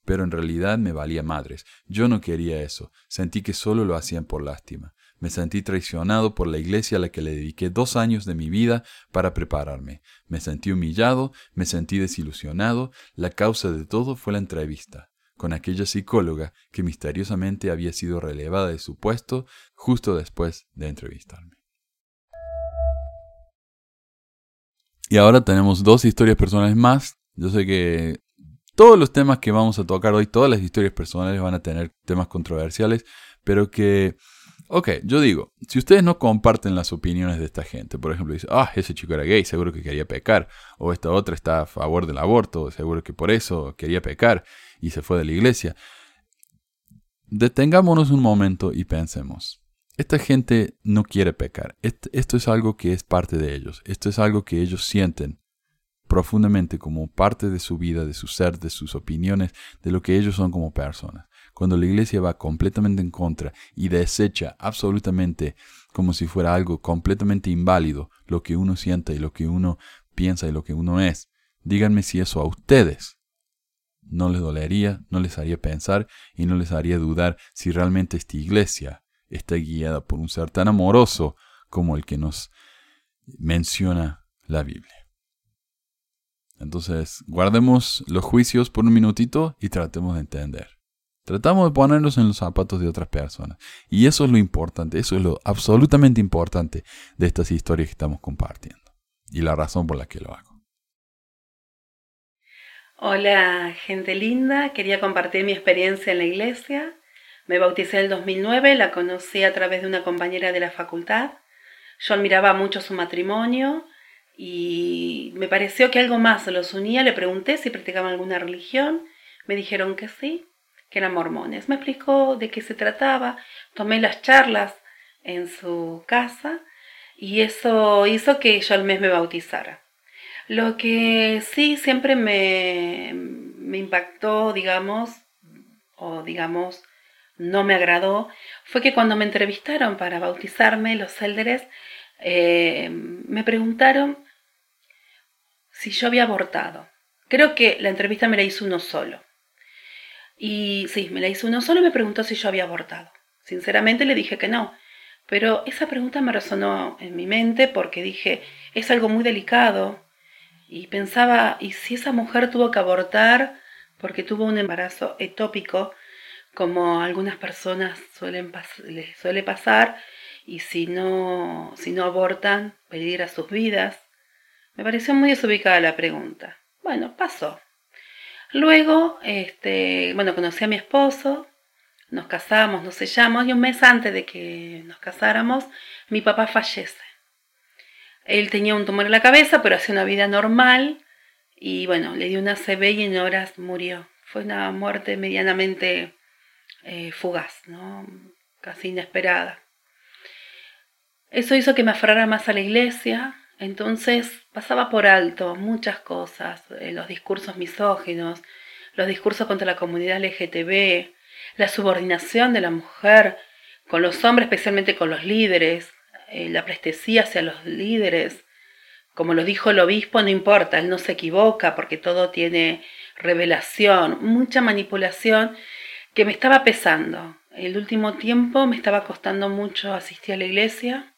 pero en realidad me valía madres. Yo no quería eso. Sentí que solo lo hacían por lástima. Me sentí traicionado por la iglesia a la que le dediqué dos años de mi vida para prepararme. Me sentí humillado, me sentí desilusionado. La causa de todo fue la entrevista. con aquella psicóloga que misteriosamente había sido relevada de su puesto justo después de entrevistarme. Y ahora tenemos dos historias personales más. Yo sé que todos los temas que vamos a tocar hoy, todas las historias personales van a tener temas controversiales, pero que, ok, yo digo, si ustedes no comparten las opiniones de esta gente, por ejemplo, dice, ah, ese chico era gay, seguro que quería pecar, o esta otra está a favor del aborto, seguro que por eso quería pecar y se fue de la iglesia. Detengámonos un momento y pensemos. Esta gente no quiere pecar. Esto es algo que es parte de ellos. Esto es algo que ellos sienten profundamente como parte de su vida, de su ser, de sus opiniones, de lo que ellos son como personas. Cuando la iglesia va completamente en contra y desecha absolutamente como si fuera algo completamente inválido lo que uno siente y lo que uno piensa y lo que uno es, díganme si eso a ustedes no les dolería, no les haría pensar y no les haría dudar si realmente esta iglesia está guiada por un ser tan amoroso como el que nos menciona la Biblia. Entonces, guardemos los juicios por un minutito y tratemos de entender. Tratamos de ponernos en los zapatos de otras personas. Y eso es lo importante, eso es lo absolutamente importante de estas historias que estamos compartiendo. Y la razón por la que lo hago. Hola, gente linda. Quería compartir mi experiencia en la iglesia. Me bauticé en el 2009, la conocí a través de una compañera de la facultad. Yo admiraba mucho su matrimonio y me pareció que algo más los unía. Le pregunté si practicaban alguna religión. Me dijeron que sí, que eran mormones. Me explicó de qué se trataba. Tomé las charlas en su casa y eso hizo que yo al mes me bautizara. Lo que sí siempre me, me impactó, digamos, o digamos, no me agradó fue que cuando me entrevistaron para bautizarme, los élderes eh, me preguntaron si yo había abortado. Creo que la entrevista me la hizo uno solo. Y sí, me la hizo uno solo y me preguntó si yo había abortado. Sinceramente le dije que no. Pero esa pregunta me resonó en mi mente porque dije, es algo muy delicado. Y pensaba, ¿y si esa mujer tuvo que abortar porque tuvo un embarazo etópico? como algunas personas suelen les suele pasar y si no, si no abortan, pedir a sus vidas. Me pareció muy desubicada la pregunta. Bueno, pasó. Luego, este, bueno, conocí a mi esposo, nos casamos, nos sellamos y un mes antes de que nos casáramos, mi papá fallece. Él tenía un tumor en la cabeza, pero hacía una vida normal y bueno, le dio una CB y en horas murió. Fue una muerte medianamente eh, fugaz, ¿no? casi inesperada. Eso hizo que me aferrara más a la iglesia, entonces pasaba por alto muchas cosas, eh, los discursos misóginos, los discursos contra la comunidad LGTB, la subordinación de la mujer con los hombres, especialmente con los líderes, eh, la prestesía hacia los líderes. Como lo dijo el obispo, no importa, él no se equivoca porque todo tiene revelación, mucha manipulación que me estaba pesando. El último tiempo me estaba costando mucho asistir a la iglesia.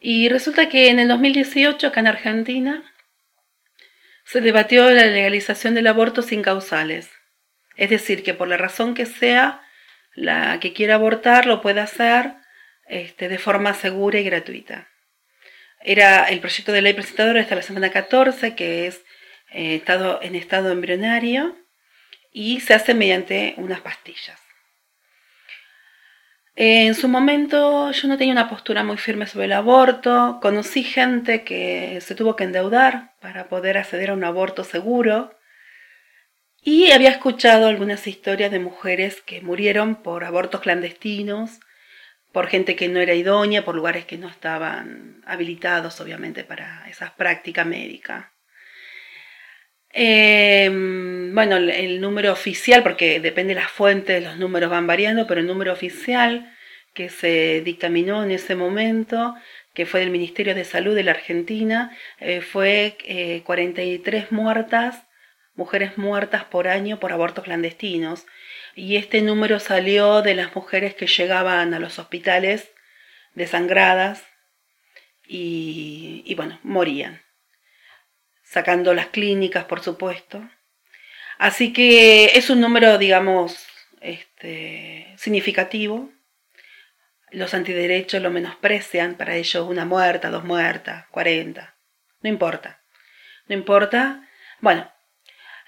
Y resulta que en el 2018, acá en Argentina, se debatió la legalización del aborto sin causales. Es decir, que por la razón que sea, la que quiera abortar lo puede hacer este, de forma segura y gratuita. Era el proyecto de ley presentador hasta la semana 14, que es eh, estado, en estado embrionario, y se hace mediante unas pastillas. En su momento yo no tenía una postura muy firme sobre el aborto, conocí gente que se tuvo que endeudar para poder acceder a un aborto seguro y había escuchado algunas historias de mujeres que murieron por abortos clandestinos, por gente que no era idónea, por lugares que no estaban habilitados obviamente para esa práctica médica. Em, bueno, el, número oficial, porque depende de las fuentes, los números van variando, pero el número oficial que se dictaminó en ese momento, que fue del Ministerio de Salud de la Argentina, eh, fue 43 eh, muertas, mujeres muertas por año por abortos clandestinos. Y este número salió de las mujeres que llegaban a los hospitales desangradas y bueno, morían sacando las clínicas, por supuesto. Así que es un número, digamos, este, significativo. Los antiderechos lo menosprecian, para ellos una muerta, dos muertas, cuarenta. No importa. No importa. Bueno,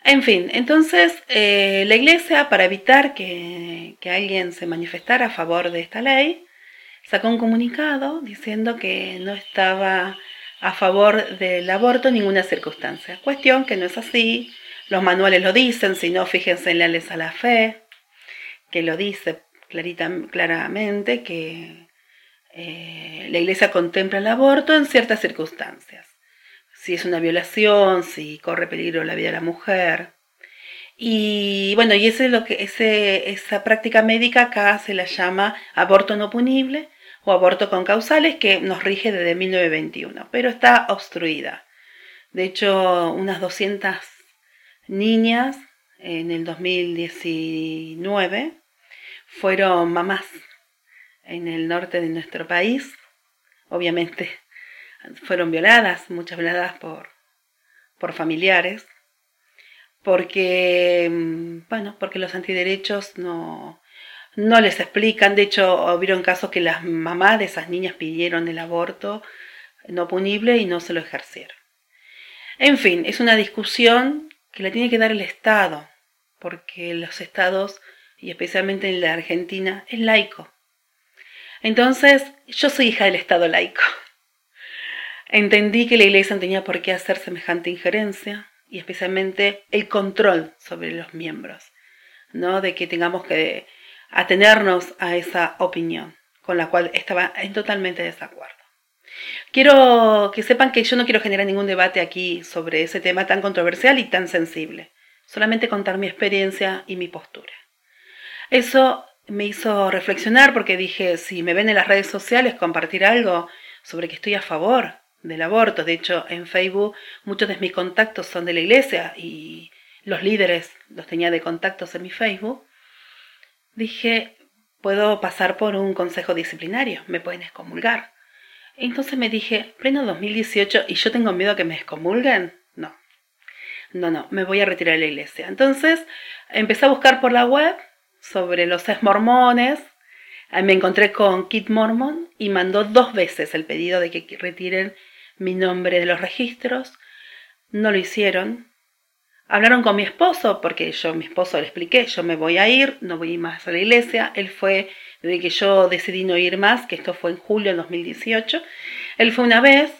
en fin, entonces eh, la iglesia, para evitar que, que alguien se manifestara a favor de esta ley, sacó un comunicado diciendo que no estaba a favor del aborto en ninguna circunstancia. Cuestión que no es así. Los manuales lo dicen, si no, fíjense en la a la fe, que lo dice clarita, claramente, que eh, la iglesia contempla el aborto en ciertas circunstancias si es una violación, si corre peligro la vida de la mujer. Y bueno, y ese es lo que, ese, esa práctica médica acá se la llama aborto no punible o aborto con causales que nos rige desde 1921, pero está obstruida. De hecho, unas 200 niñas en el 2019 fueron mamás en el norte de nuestro país. Obviamente fueron violadas, muchas violadas por, por familiares, porque, mm, bueno, porque los antiderechos no, no les explican. De hecho, hubieron casos que las mamás de esas niñas pidieron el aborto no punible y no se lo ejercieron. En fin, es una discusión que la tiene que dar el Estado, porque los estados, y especialmente en la Argentina, es laico. Entonces, yo soy hija del Estado laico. Entendí que la Iglesia no tenía por qué hacer semejante injerencia y especialmente el control sobre los miembros, ¿no? De que tengamos que atenernos a esa opinión, con la cual estaba en totalmente desacuerdo. Quiero que sepan que yo no quiero generar ningún debate aquí sobre ese tema tan controversial y tan sensible, solamente contar mi experiencia y mi postura. Eso me hizo reflexionar porque dije, si me ven en las redes sociales compartir algo sobre que estoy a favor del aborto. De hecho, en Facebook muchos de mis contactos son de la iglesia y los líderes los tenía de contactos en mi Facebook. Dije, puedo pasar por un consejo disciplinario, me pueden excomulgar. Entonces me dije, pleno 2018 y yo tengo miedo a que me excomulguen. No, no, no, me voy a retirar de la iglesia. Entonces empecé a buscar por la web sobre los ex mormones. Me encontré con Kit Mormon y mandó dos veces el pedido de que retiren mi nombre de los registros. No lo hicieron. Hablaron con mi esposo, porque yo, mi esposo le expliqué, yo me voy a ir, no voy más a la iglesia. Él fue, desde que yo decidí no ir más, que esto fue en julio del 2018, él fue una vez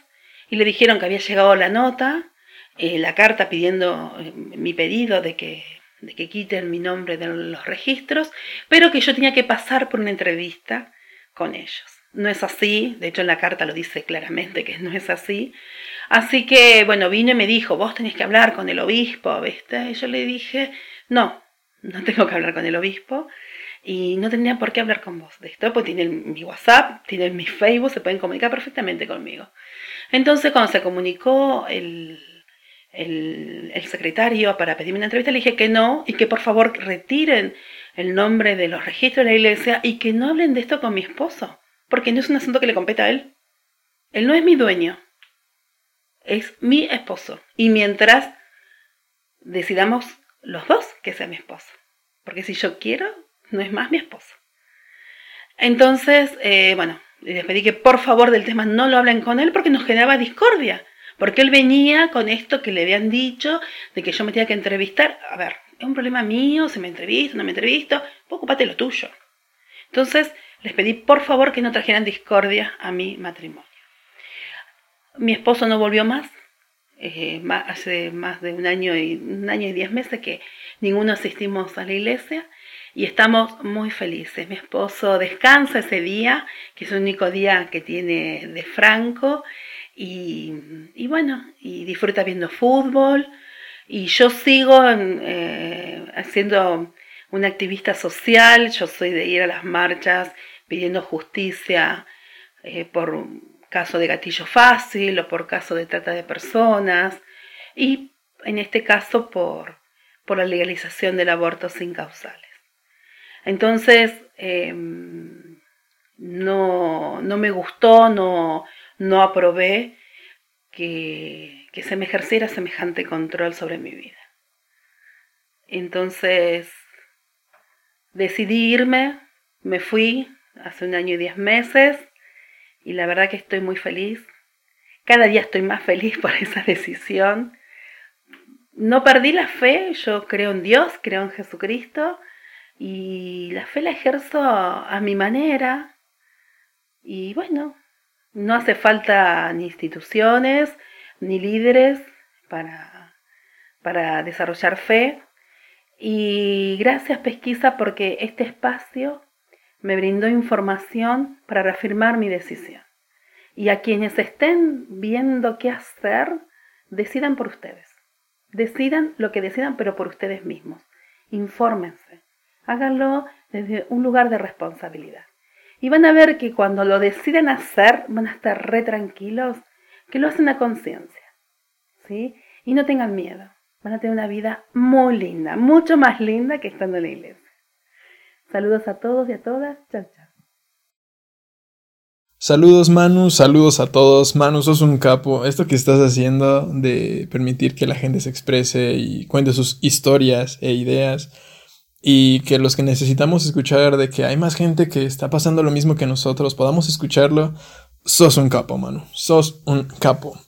y le dijeron que había llegado la nota, eh, la carta pidiendo eh, mi pedido de que, de que quiten mi nombre de los registros, pero que yo tenía que pasar por una entrevista con ellos. No es así, de hecho en la carta lo dice claramente que no es así. Así que, bueno, vino y me dijo, vos tenés que hablar con el obispo, ¿viste? Y yo le dije, no, no tengo que hablar con el obispo y no tenía por qué hablar con vos de esto, porque tienen mi WhatsApp, tienen mi Facebook, se pueden comunicar perfectamente conmigo. Entonces, cuando se comunicó el, el, el, secretario para pedirme una entrevista, le dije que no y que por favor retiren el nombre de los registros de la iglesia y que no hablen de esto con mi esposo porque no es un asunto que le compete a él. Él no es mi dueño, es mi esposo. Y mientras decidamos los dos que sea mi esposo, porque si yo quiero, no es más mi esposo. Entonces, eh, bueno, les pedí que por favor del tema no lo hablen con él porque nos generaba discordia. Porque él venía con esto que le habían dicho, de que yo me tenía que entrevistar. A ver, es un problema mío, se me entrevista, no me entrevisto, vos ocupate lo tuyo. Entonces, les pedí por favor que no trajeran discordia a mi matrimonio. Mi esposo no volvió más, eh, hace más de un año, y, un año y diez meses que ninguno asistimos a la iglesia y estamos muy felices. Mi esposo descansa ese día, que es el único día que tiene de franco, y, bueno, y disfruta viendo fútbol. Y yo sigo eh, haciendo una activista social, yo soy de ir a las marchas pidiendo justicia eh, por caso de gatillo fácil o por caso de trata de personas y en este caso por, por la legalización del aborto sin causales. Entonces, em, no, no, me gustó, no, no aprobé que, que se me ejerciera semejante control sobre mi vida. Entonces decidí irme, me fui hace un año y diez meses y la verdad que estoy muy feliz. Cada día estoy más feliz por esa decisión. No perdí la fe, yo creo en Dios, creo en Jesucristo y la fe la ejerzo a mi manera. Y bueno, no hace falta ni instituciones ni líderes para, para desarrollar fe. Y gracias Pesquisa porque este espacio me brindó información para reafirmar mi decisión. Y a quienes estén viendo qué hacer, decidan por ustedes. Decidan lo que decidan, pero por ustedes mismos. Infórmense. Háganlo desde un lugar de responsabilidad. Y van a ver que cuando lo deciden hacer, van a estar re tranquilos, que lo hacen a conciencia. ¿Sí? Y no tengan miedo. Van a tener una vida muy linda, mucho más linda que estando en la iglesia. Saludos a todos y a todas. Chao, chao. Saludos Manu, saludos a todos. Manu, sos un capo. Esto que estás haciendo de permitir que la gente se exprese y cuente sus historias e ideas y que los que necesitamos escuchar de que hay más gente que está pasando lo mismo que nosotros podamos escucharlo, sos un capo, mano. Sos un capo.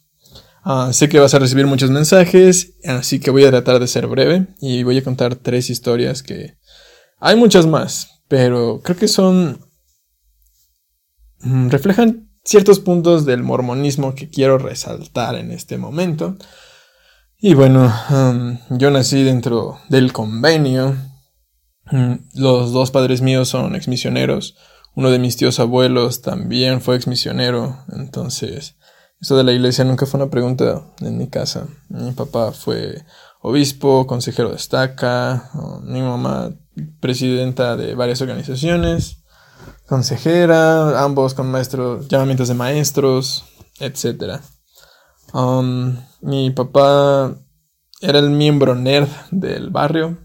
Ah, sé que vas a recibir muchos mensajes, así que voy a tratar de ser breve y voy a contar tres historias que... Hay muchas más, pero creo que son... Mm, reflejan ciertos puntos del mormonismo que quiero resaltar en este momento. Y bueno, yo nací dentro del convenio Mm, los dos padres míos son exmisioneros. Uno de mis tíos abuelos también fue exmisionero. Entonces, eso de la iglesia nunca fue una pregunta en mi casa. Mi papá fue obispo, consejero de estaca. Mi mamá, presidenta de varias organizaciones. Consejera, ambos con maestros, llamamientos de maestros, etc. Um, mi papá era el miembro nerd del barrio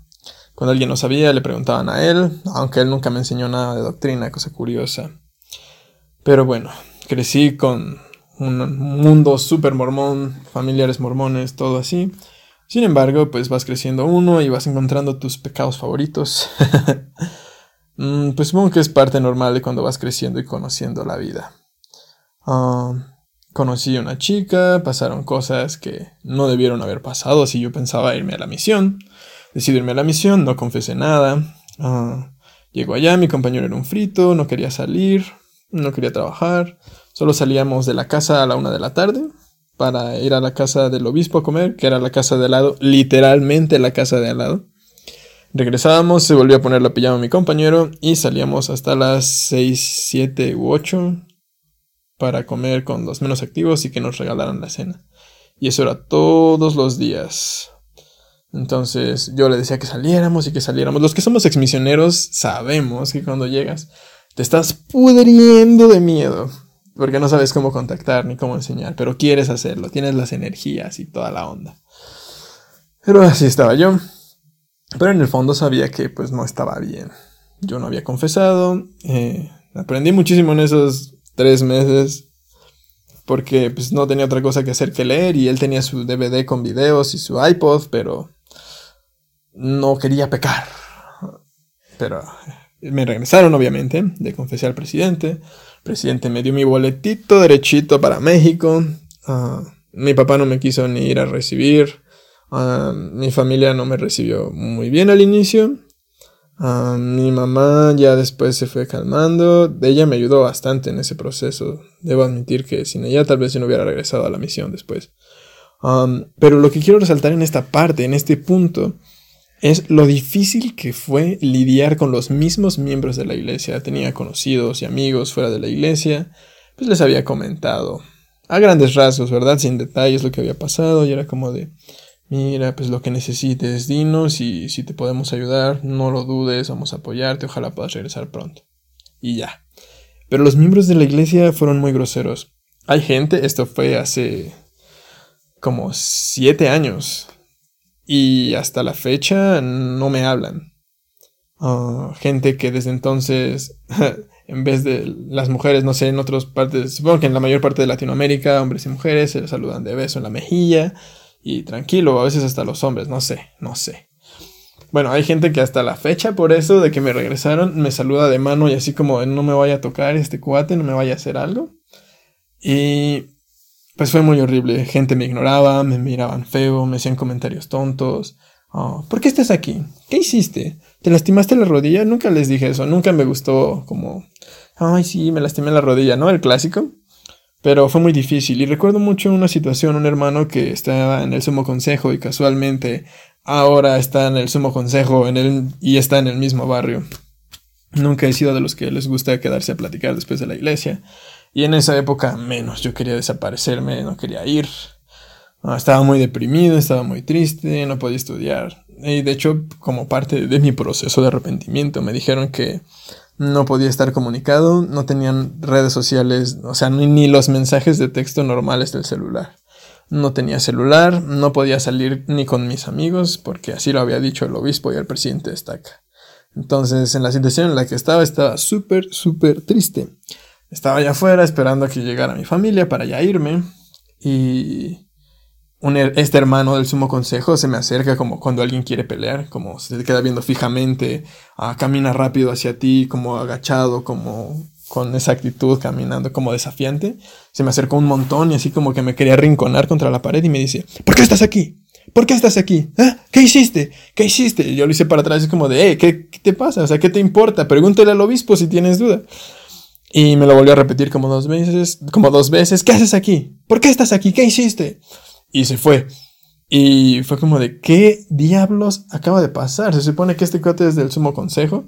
cuando alguien no sabía, le preguntaban a él, aunque él nunca me enseñó nada de doctrina, cosa curiosa. Pero bueno, crecí con un mundo súper mormón, familiares mormones, todo así. Sin embargo, pues vas creciendo uno y vas encontrando tus pecados favoritos. Mm, pues supongo que es parte normal de cuando vas creciendo y conociendo la vida. Ah, conocí a una chica, pasaron cosas que no debieron haber pasado si yo pensaba irme a la misión. Decidí irme a la misión, no confesé nada. Uh, llego allá, mi compañero era un frito, no quería salir, no quería trabajar. Solo salíamos de la casa a la una de la tarde para ir a la casa del obispo a comer, que era la casa de al lado, literalmente la casa de al lado. Regresábamos, se volvió a poner la pijama a mi compañero y salíamos hasta las 6, 7 u 8 para comer con los menos activos y que nos regalaran la cena. Y eso era todos los días. Entonces yo le decía que saliéramos y que saliéramos. Los que somos exmisioneros sabemos que cuando llegas te estás pudriendo de miedo. Porque no sabes cómo contactar ni cómo enseñar. Pero quieres hacerlo. Tienes las energías y toda la onda. Pero así estaba yo. Pero en el fondo sabía que pues no estaba bien. Yo no había confesado. Eh, aprendí muchísimo en esos tres meses. Porque pues no tenía otra cosa que hacer que leer. Y él tenía su DVD con videos y su iPod. Pero no quería pecar. Pero me regresaron, obviamente, de confesar al presidente. Presidente me dio mi boletito derechito para México. Ah, mi papá no me quiso ni ir a recibir. Ah, mi familia no me recibió muy bien al inicio. Ah, mi mamá ya después se fue calmando. Ella me ayudó bastante en ese proceso. Debo admitir que sin ella tal vez yo no hubiera regresado a la misión después. pero lo que quiero resaltar en esta parte, en este punto, es lo difícil que fue lidiar con los mismos miembros de la iglesia. Tenía conocidos y amigos fuera de la iglesia, pues les había comentado a grandes rasgos, ¿verdad? Sin detalles lo que había pasado y era como de, mira, pues lo que necesites, dinos y si te podemos ayudar, no lo dudes, vamos a apoyarte, ojalá puedas regresar pronto. Y ya. Pero los miembros de la iglesia fueron muy groseros. Hay gente, esto fue hace como siete años, y hasta la fecha no me hablan. Ah, gente que desde entonces, en vez de las mujeres, no sé, en otras partes, supongo que en la mayor parte de Latinoamérica, hombres y mujeres se saludan de beso en la mejilla y tranquilo, a veces hasta los hombres, no sé, no sé. bueno, hay gente que hasta la fecha por eso de que me regresaron me saluda de mano y así como no me vaya a tocar este cuate, no me vaya a hacer algo. Y pues fue muy horrible. Gente me ignoraba, me miraban feo, me hacían comentarios tontos. Oh, ¿Por qué estás aquí? ¿Qué hiciste? ¿Te lastimaste la rodilla? Nunca les dije eso. Nunca me gustó como... Ay, sí, me lastimé la rodilla, ¿no? El clásico. Pero fue muy difícil. Y recuerdo mucho una situación, un hermano que estaba en el sumo consejo y casualmente ahora está en el sumo consejo en el, y está en el mismo barrio. Nunca he sido de los que les gusta quedarse a platicar después de la iglesia. Y en esa época menos, yo quería desaparecerme, no quería ir. estaba muy deprimido, estaba muy triste, no podía estudiar. Y de hecho, como parte de mi proceso de arrepentimiento, me dijeron que no podía estar comunicado, no tenían redes sociales, o sea, ni, ni los mensajes de texto normales del celular. No tenía celular, no podía salir ni con mis amigos, porque así lo había dicho el obispo y el presidente de Estaca. Entonces, en la situación en la que estaba, estaba súper, súper triste. Estaba allá afuera esperando a que llegara mi familia para ya irme. Y este hermano del sumo consejo se me acerca como cuando alguien quiere pelear, como se queda viendo fijamente, ah, camina rápido hacia ti, como agachado, como con esa actitud, caminando como desafiante. Se me acercó un montón y así como que me quería rinconar contra la pared y me dice, ¿por qué estás aquí? ¿Por qué estás aquí? ¿Ah? ¿Qué hiciste? ¿Qué hiciste? Y yo lo hice para atrás y como de, eh, ¿qué, ¿qué, te pasa? O sea, ¿qué te importa? Pregúntale al obispo si tienes duda. Y me lo volvió a repetir como dos veces, como dos veces. ¿Qué haces aquí? ¿Por qué estás aquí? ¿Qué hiciste? Y se fue. Y fue como de, ¿qué diablos acaba de pasar? Se supone que este cuate es del sumo consejo.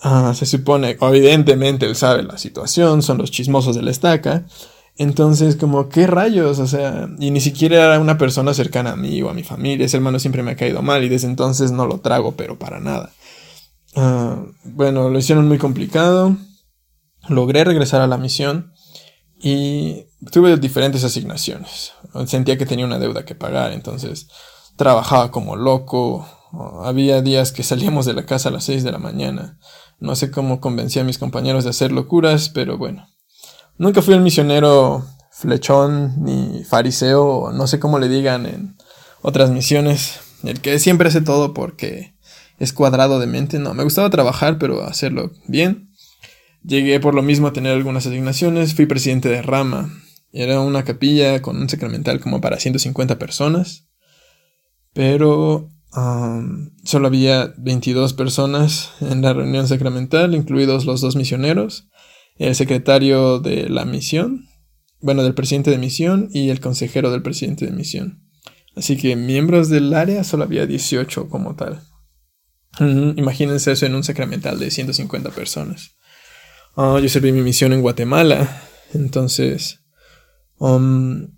Ah, se supone, evidentemente él sabe la situación, son los chismosos de la estaca. Entonces, como, ¿qué rayos? O sea, y ni siquiera era una persona cercana a mí o a mi familia. Ese hermano siempre me ha caído mal y desde entonces no lo trago, pero para nada. Ah, bueno, lo hicieron muy complicado logré regresar a la misión y tuve diferentes asignaciones. Sentía que tenía una deuda que pagar, entonces trabajaba como loco. Había días que salíamos de la casa a las 6 de la mañana. No sé cómo convencí a mis compañeros de hacer locuras, pero bueno. Nunca fui el misionero flechón ni fariseo, no sé cómo le digan en otras misiones. El que siempre hace todo porque es cuadrado de mente. No, me gustaba trabajar, pero hacerlo bien. Llegué por lo mismo a tener algunas asignaciones, fui presidente de rama. Era una capilla con un sacramental como para 150 personas, pero solo había 22 personas en la reunión sacramental, incluidos los dos misioneros, el secretario de la misión, bueno, del presidente de misión y el consejero del presidente de misión. Así que miembros del área solo había 18 como tal. Imagínense eso en un sacramental de 150 personas. Ah, yo serví mi misión en Guatemala. Entonces, um,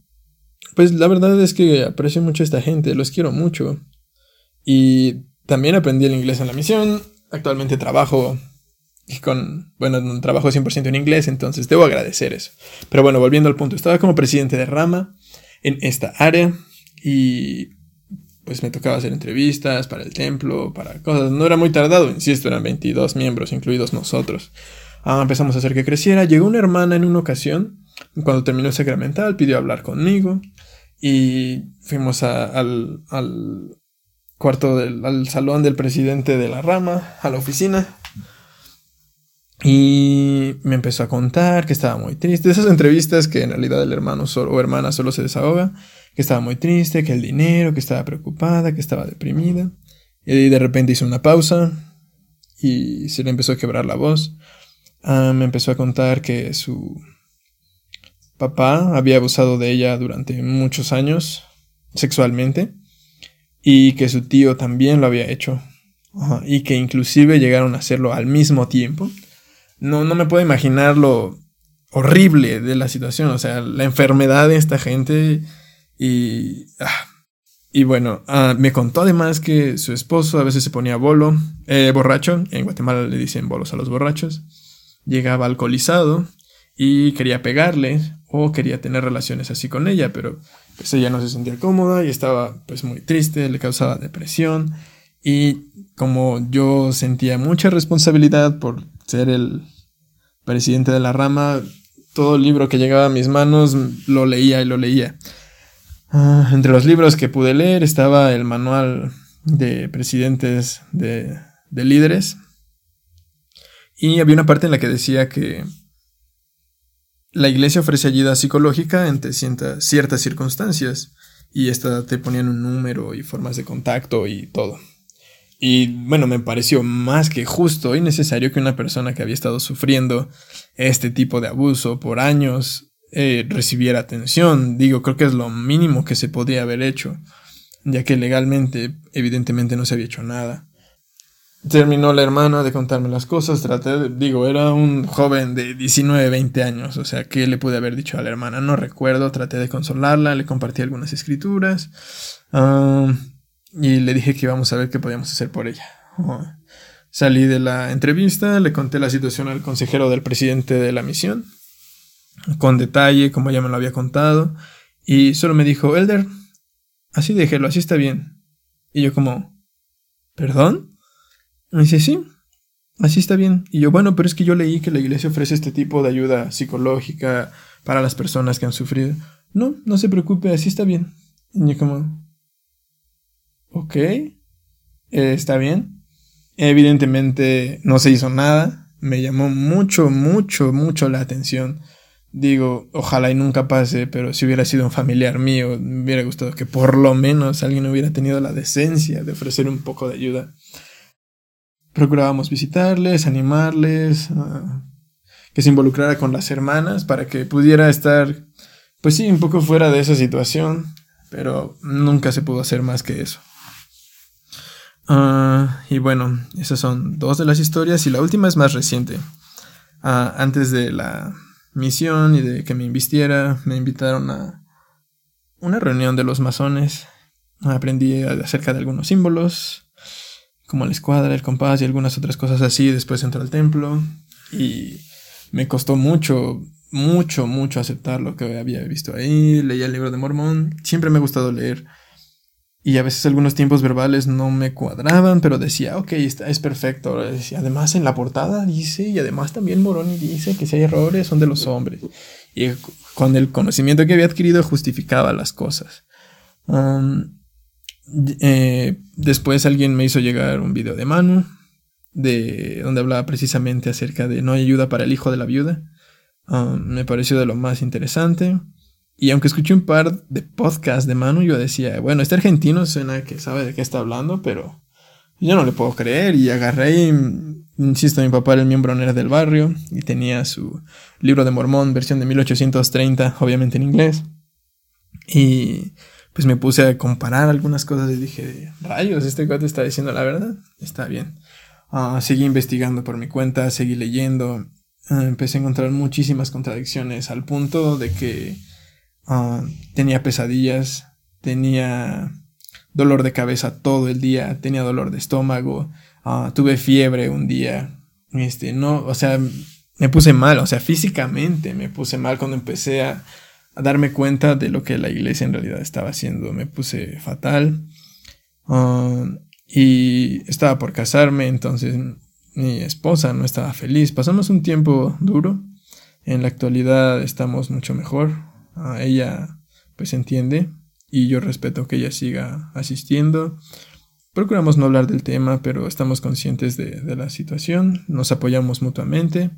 pues la verdad es que aprecio mucho a esta gente, los quiero mucho. Y también aprendí el inglés en la misión. Actualmente trabajo con, bueno, trabajo 100% en inglés, entonces debo agradecer eso. Pero bueno, volviendo al punto, estaba como presidente de rama en esta área y pues me tocaba hacer entrevistas para el templo, para cosas. No era muy tardado, insisto, eran 22 miembros, incluidos nosotros. Ah, empezamos a hacer que creciera. Llegó una hermana en una ocasión, cuando terminó el sacramental, pidió hablar conmigo y fuimos al, al, cuarto del al salón del presidente de la rama, a la oficina. Y me empezó a contar que estaba muy triste. Esas entrevistas que en realidad el hermano o hermana solo se desahoga. Que estaba muy triste, que el dinero, que estaba preocupada, que estaba deprimida. Y de repente hizo una pausa y se le empezó a quebrar la voz. Ah, me empezó a contar que su papá había abusado de ella durante muchos años sexualmente y que su tío también lo había hecho y que inclusive llegaron a hacerlo al mismo tiempo. No, no me puedo imaginar lo horrible de la situación, o sea, la enfermedad de esta gente y... Ah, y bueno, ah, me contó además que su esposo a veces se ponía bolo, eh, borracho, en Guatemala le dicen bolos a los borrachos, llegaba alcoholizado y quería pegarle o quería tener relaciones así con ella, pero pues ella no se sentía cómoda y estaba pues muy triste, le causaba depresión y como yo sentía mucha responsabilidad por ser el presidente de la rama, todo libro que llegaba a mis manos lo leía y lo leía. Ah, entre los libros que pude leer estaba el manual de presidentes de, de líderes. Y había una parte en la que decía que la iglesia ofrece ayuda psicológica ante ciertas circunstancias y esta te ponían un número y formas de contacto y todo. Y bueno, me pareció más que justo y necesario que una persona que había estado sufriendo este tipo de abuso por años eh, recibiera atención. Digo, creo que es lo mínimo que se podía haber hecho, ya que legalmente evidentemente no se había hecho nada. Terminó la hermana de contarme las cosas, traté digo, era un joven de 19, 20 años, o sea, ¿qué le pude haber dicho a la hermana? No recuerdo, traté de consolarla, le compartí algunas escrituras y le dije que íbamos a ver qué podíamos hacer por ella. salí de la entrevista, le conté la situación al consejero del presidente de la misión, con detalle, como ella me lo había contado, y solo me dijo, Elder, así déjelo, así está bien. Y yo como, ¿perdón? Me dice, sí, así está bien. Y yo, bueno, pero es que yo leí que la iglesia ofrece este tipo de ayuda psicológica para las personas que han sufrido. No, no se preocupe, así está bien. Y yo como, ok, está bien. Evidentemente no se hizo nada. Me llamó mucho, mucho, mucho la atención. Digo, ojalá y nunca pase, pero si hubiera sido un familiar mío, me hubiera gustado que por lo menos alguien hubiera tenido la decencia de ofrecer un poco de ayuda procurábamos visitarles, animarles, ah, que se involucrara con las hermanas para que pudiera estar, pues sí, un poco fuera de esa situación, pero nunca se pudo hacer más que eso. Ah, y bueno, esas son dos de las historias y la última es más reciente. Ah, antes de la misión y de que me invistiera, me invitaron a una reunión de los masones. Aprendí acerca de algunos símbolos, como la escuadra, el compás y algunas otras cosas así. Después entró al templo y me costó mucho, mucho, mucho aceptar lo que había visto ahí. Leía el libro de Mormón. Siempre me ha gustado leer. Y a veces algunos tiempos verbales no me cuadraban, pero decía, ok, está, es perfecto. Además, en la portada dice, y además también Moroni dice que si hay errores son de los hombres. Y con el conocimiento que había adquirido justificaba las cosas. Um, eh, después alguien me hizo llegar un video de Manu, de donde hablaba precisamente acerca de no hay ayuda para el hijo de la viuda. Um, me pareció de lo más interesante. Y aunque escuché un par de podcasts de Manu, yo decía, bueno, este argentino suena que sabe de qué está hablando, pero yo no le puedo creer. Y agarré insisto, mi papá era el miembro honor del barrio y tenía su libro de Mormón, versión de 1830, obviamente en inglés. Y pues me puse a comparar algunas cosas y dije, rayos, este cuate está diciendo la verdad, está bien. Ah, seguí investigando por mi cuenta, seguí leyendo, ah, empecé a encontrar muchísimas contradicciones al punto de que ah, tenía pesadillas, tenía dolor de cabeza todo el día, tenía dolor de estómago, tuve fiebre un día, este, no, o sea, me puse mal, o sea, físicamente me puse mal cuando empecé a a darme cuenta de lo que la iglesia en realidad estaba haciendo. Me puse fatal ah, y estaba por casarme, entonces mi esposa no estaba feliz. Pasamos un tiempo duro. En la actualidad estamos mucho mejor. Ella pues entiende y yo respeto que ella siga asistiendo. Procuramos no hablar del tema, pero estamos conscientes de, de la situación, nos apoyamos mutuamente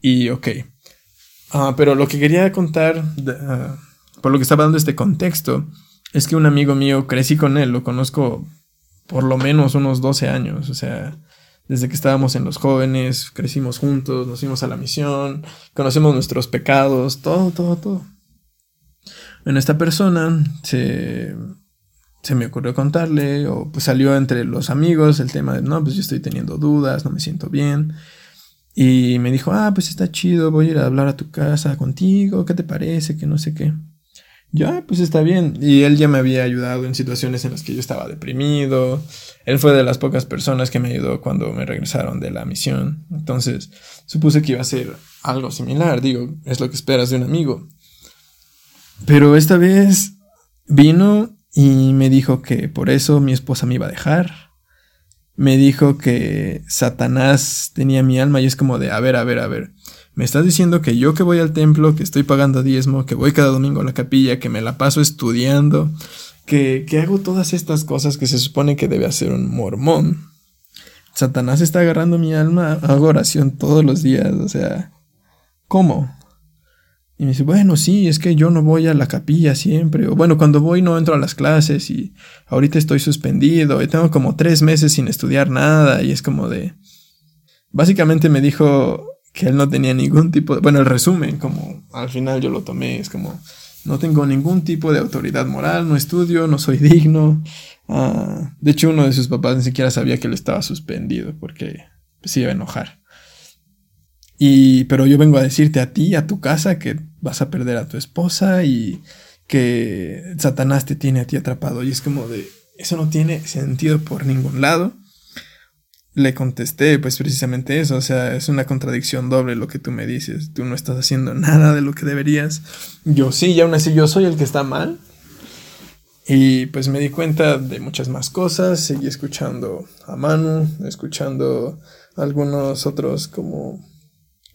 y ok, Ah, pero lo que quería contar, ah, por lo que estaba dando este contexto, es que un amigo mío, crecí con él, lo conozco por lo menos unos 12 años, o sea, desde que estábamos en los jóvenes, crecimos juntos, nos fuimos a la misión, conocemos nuestros pecados, todo, todo, todo. Bueno, esta persona se, se me ocurrió contarle, o pues salió entre los amigos el tema de, no, pues yo estoy teniendo dudas, no me siento bien. Y me dijo, ah, pues está chido, voy a ir a hablar a tu casa contigo, ¿qué te parece? Que no sé qué. Yo, ah, pues está bien. Y él ya me había ayudado en situaciones en las que yo estaba deprimido. Él fue de las pocas personas que me ayudó cuando me regresaron de la misión. Entonces, supuse que iba a ser algo similar. Digo, es lo que esperas de un amigo. Pero esta vez vino y me dijo que por eso mi esposa me iba a dejar me dijo que Satanás tenía mi alma y es como de, a ver, a ver, a ver, me estás diciendo que yo que voy al templo, que estoy pagando diezmo, que voy cada domingo a la capilla, que me la paso estudiando, que, que hago todas estas cosas que se supone que debe hacer un mormón. Satanás está agarrando mi alma, hago oración todos los días, o sea, ¿cómo? Y me dice, bueno, sí, es que yo no voy a la capilla siempre. O bueno, cuando voy no entro a las clases y ahorita estoy suspendido y tengo como tres meses sin estudiar nada y es como de... Básicamente me dijo que él no tenía ningún tipo de... Bueno, el resumen, como al final yo lo tomé, es como, no tengo ningún tipo de autoridad moral, no estudio, no soy digno. Ah, de hecho, uno de sus papás ni siquiera sabía que él estaba suspendido porque se iba a enojar. Pero yo vengo a decirte a ti, a tu casa, que vas a perder a tu esposa y que Satanás te tiene a ti atrapado. Y es como de, eso no tiene sentido por ningún lado. Le contesté pues precisamente eso, o sea, es una contradicción doble lo que tú me dices. Tú no estás haciendo nada de lo que deberías. Yo sí, y aún así yo soy el que está mal. Y pues me di cuenta de muchas más cosas, seguí escuchando a Manu, escuchando algunos otros como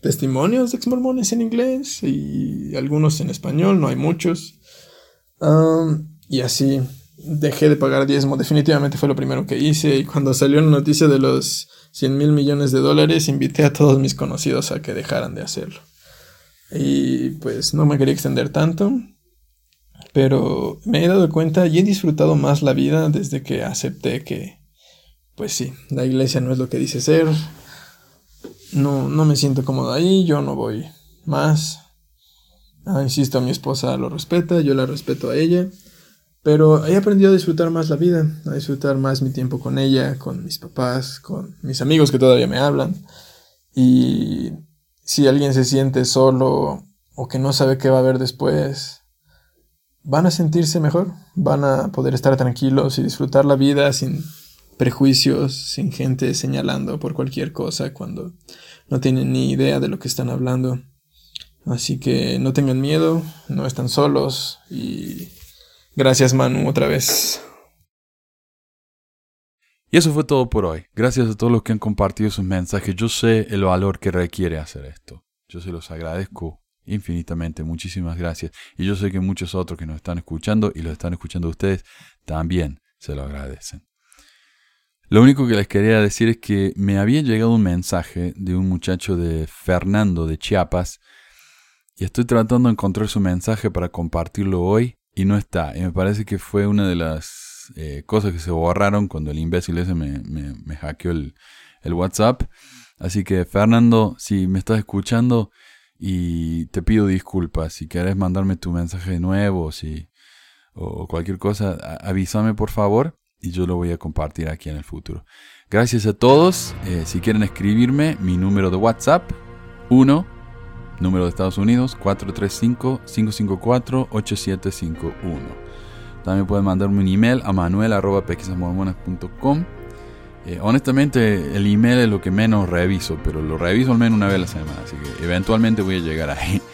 testimonios de exmormones en inglés y algunos en español, no hay muchos. y así dejé de pagar diezmo, definitivamente fue lo primero que hice y cuando salió la noticia de los 100 mil millones de dólares invité a todos mis conocidos a que dejaran de hacerlo. Y pues no me quería extender tanto, pero me he dado cuenta y he disfrutado más la vida desde que acepté que, pues sí, la iglesia no es lo que dice ser, no, no me siento cómodo ahí, yo no voy más. Ah, insisto, mi esposa lo respeta, yo la respeto a ella. Pero he aprendido a disfrutar más la vida, a disfrutar más mi tiempo con ella, con mis papás, con mis amigos que todavía me hablan. Y si alguien se siente solo o que no sabe qué va a haber después, van a sentirse mejor, van a poder estar tranquilos y disfrutar la vida sin prejuicios, sin gente señalando por cualquier cosa cuando no tienen ni idea de lo que están hablando. Así que no tengan miedo, no están solos y gracias Manu otra vez. Y eso fue todo por hoy. Gracias a todos los que han compartido sus mensajes. Yo sé el valor que requiere hacer esto. Yo se los agradezco infinitamente. Muchísimas gracias. Y yo sé que muchos otros que nos están escuchando y los están escuchando ustedes también se lo agradecen. Lo único que les quería decir es que me había llegado un mensaje de un muchacho de Fernando de Chiapas y estoy tratando de encontrar su mensaje para compartirlo hoy y no está. Y me parece que fue una de las eh, cosas que se borraron cuando el imbécil ese me, me, hackeó el, WhatsApp. Así que Fernando, si me estás escuchando y te pido disculpas, si querés mandarme tu mensaje nuevo si, o cualquier cosa, avísame por favor y yo lo voy a compartir aquí en el futuro. Gracias a todos. Eh, si quieren escribirme, mi número de WhatsApp, 1, número de Estados Unidos, 435-554-8751. También pueden mandarme un email a manuel.pequisasmormonas.com. Eh, honestamente, el email es lo que menos reviso, pero lo reviso al menos una vez a la semana, así que eventualmente voy a llegar ahí.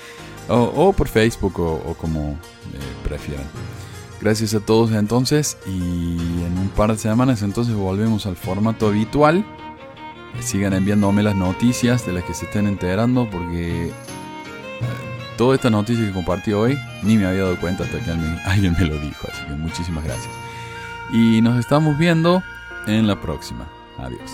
O, por Facebook o, como eh, prefieran. Gracias a todos entonces y en un par de semanas entonces volvemos al formato habitual. Sigan enviándome las noticias de las que se estén enterando porque eh, toda esta noticia que compartí hoy ni me había dado cuenta hasta que alguien me lo dijo. Así que muchísimas gracias. Y nos estamos viendo en la próxima. Adiós.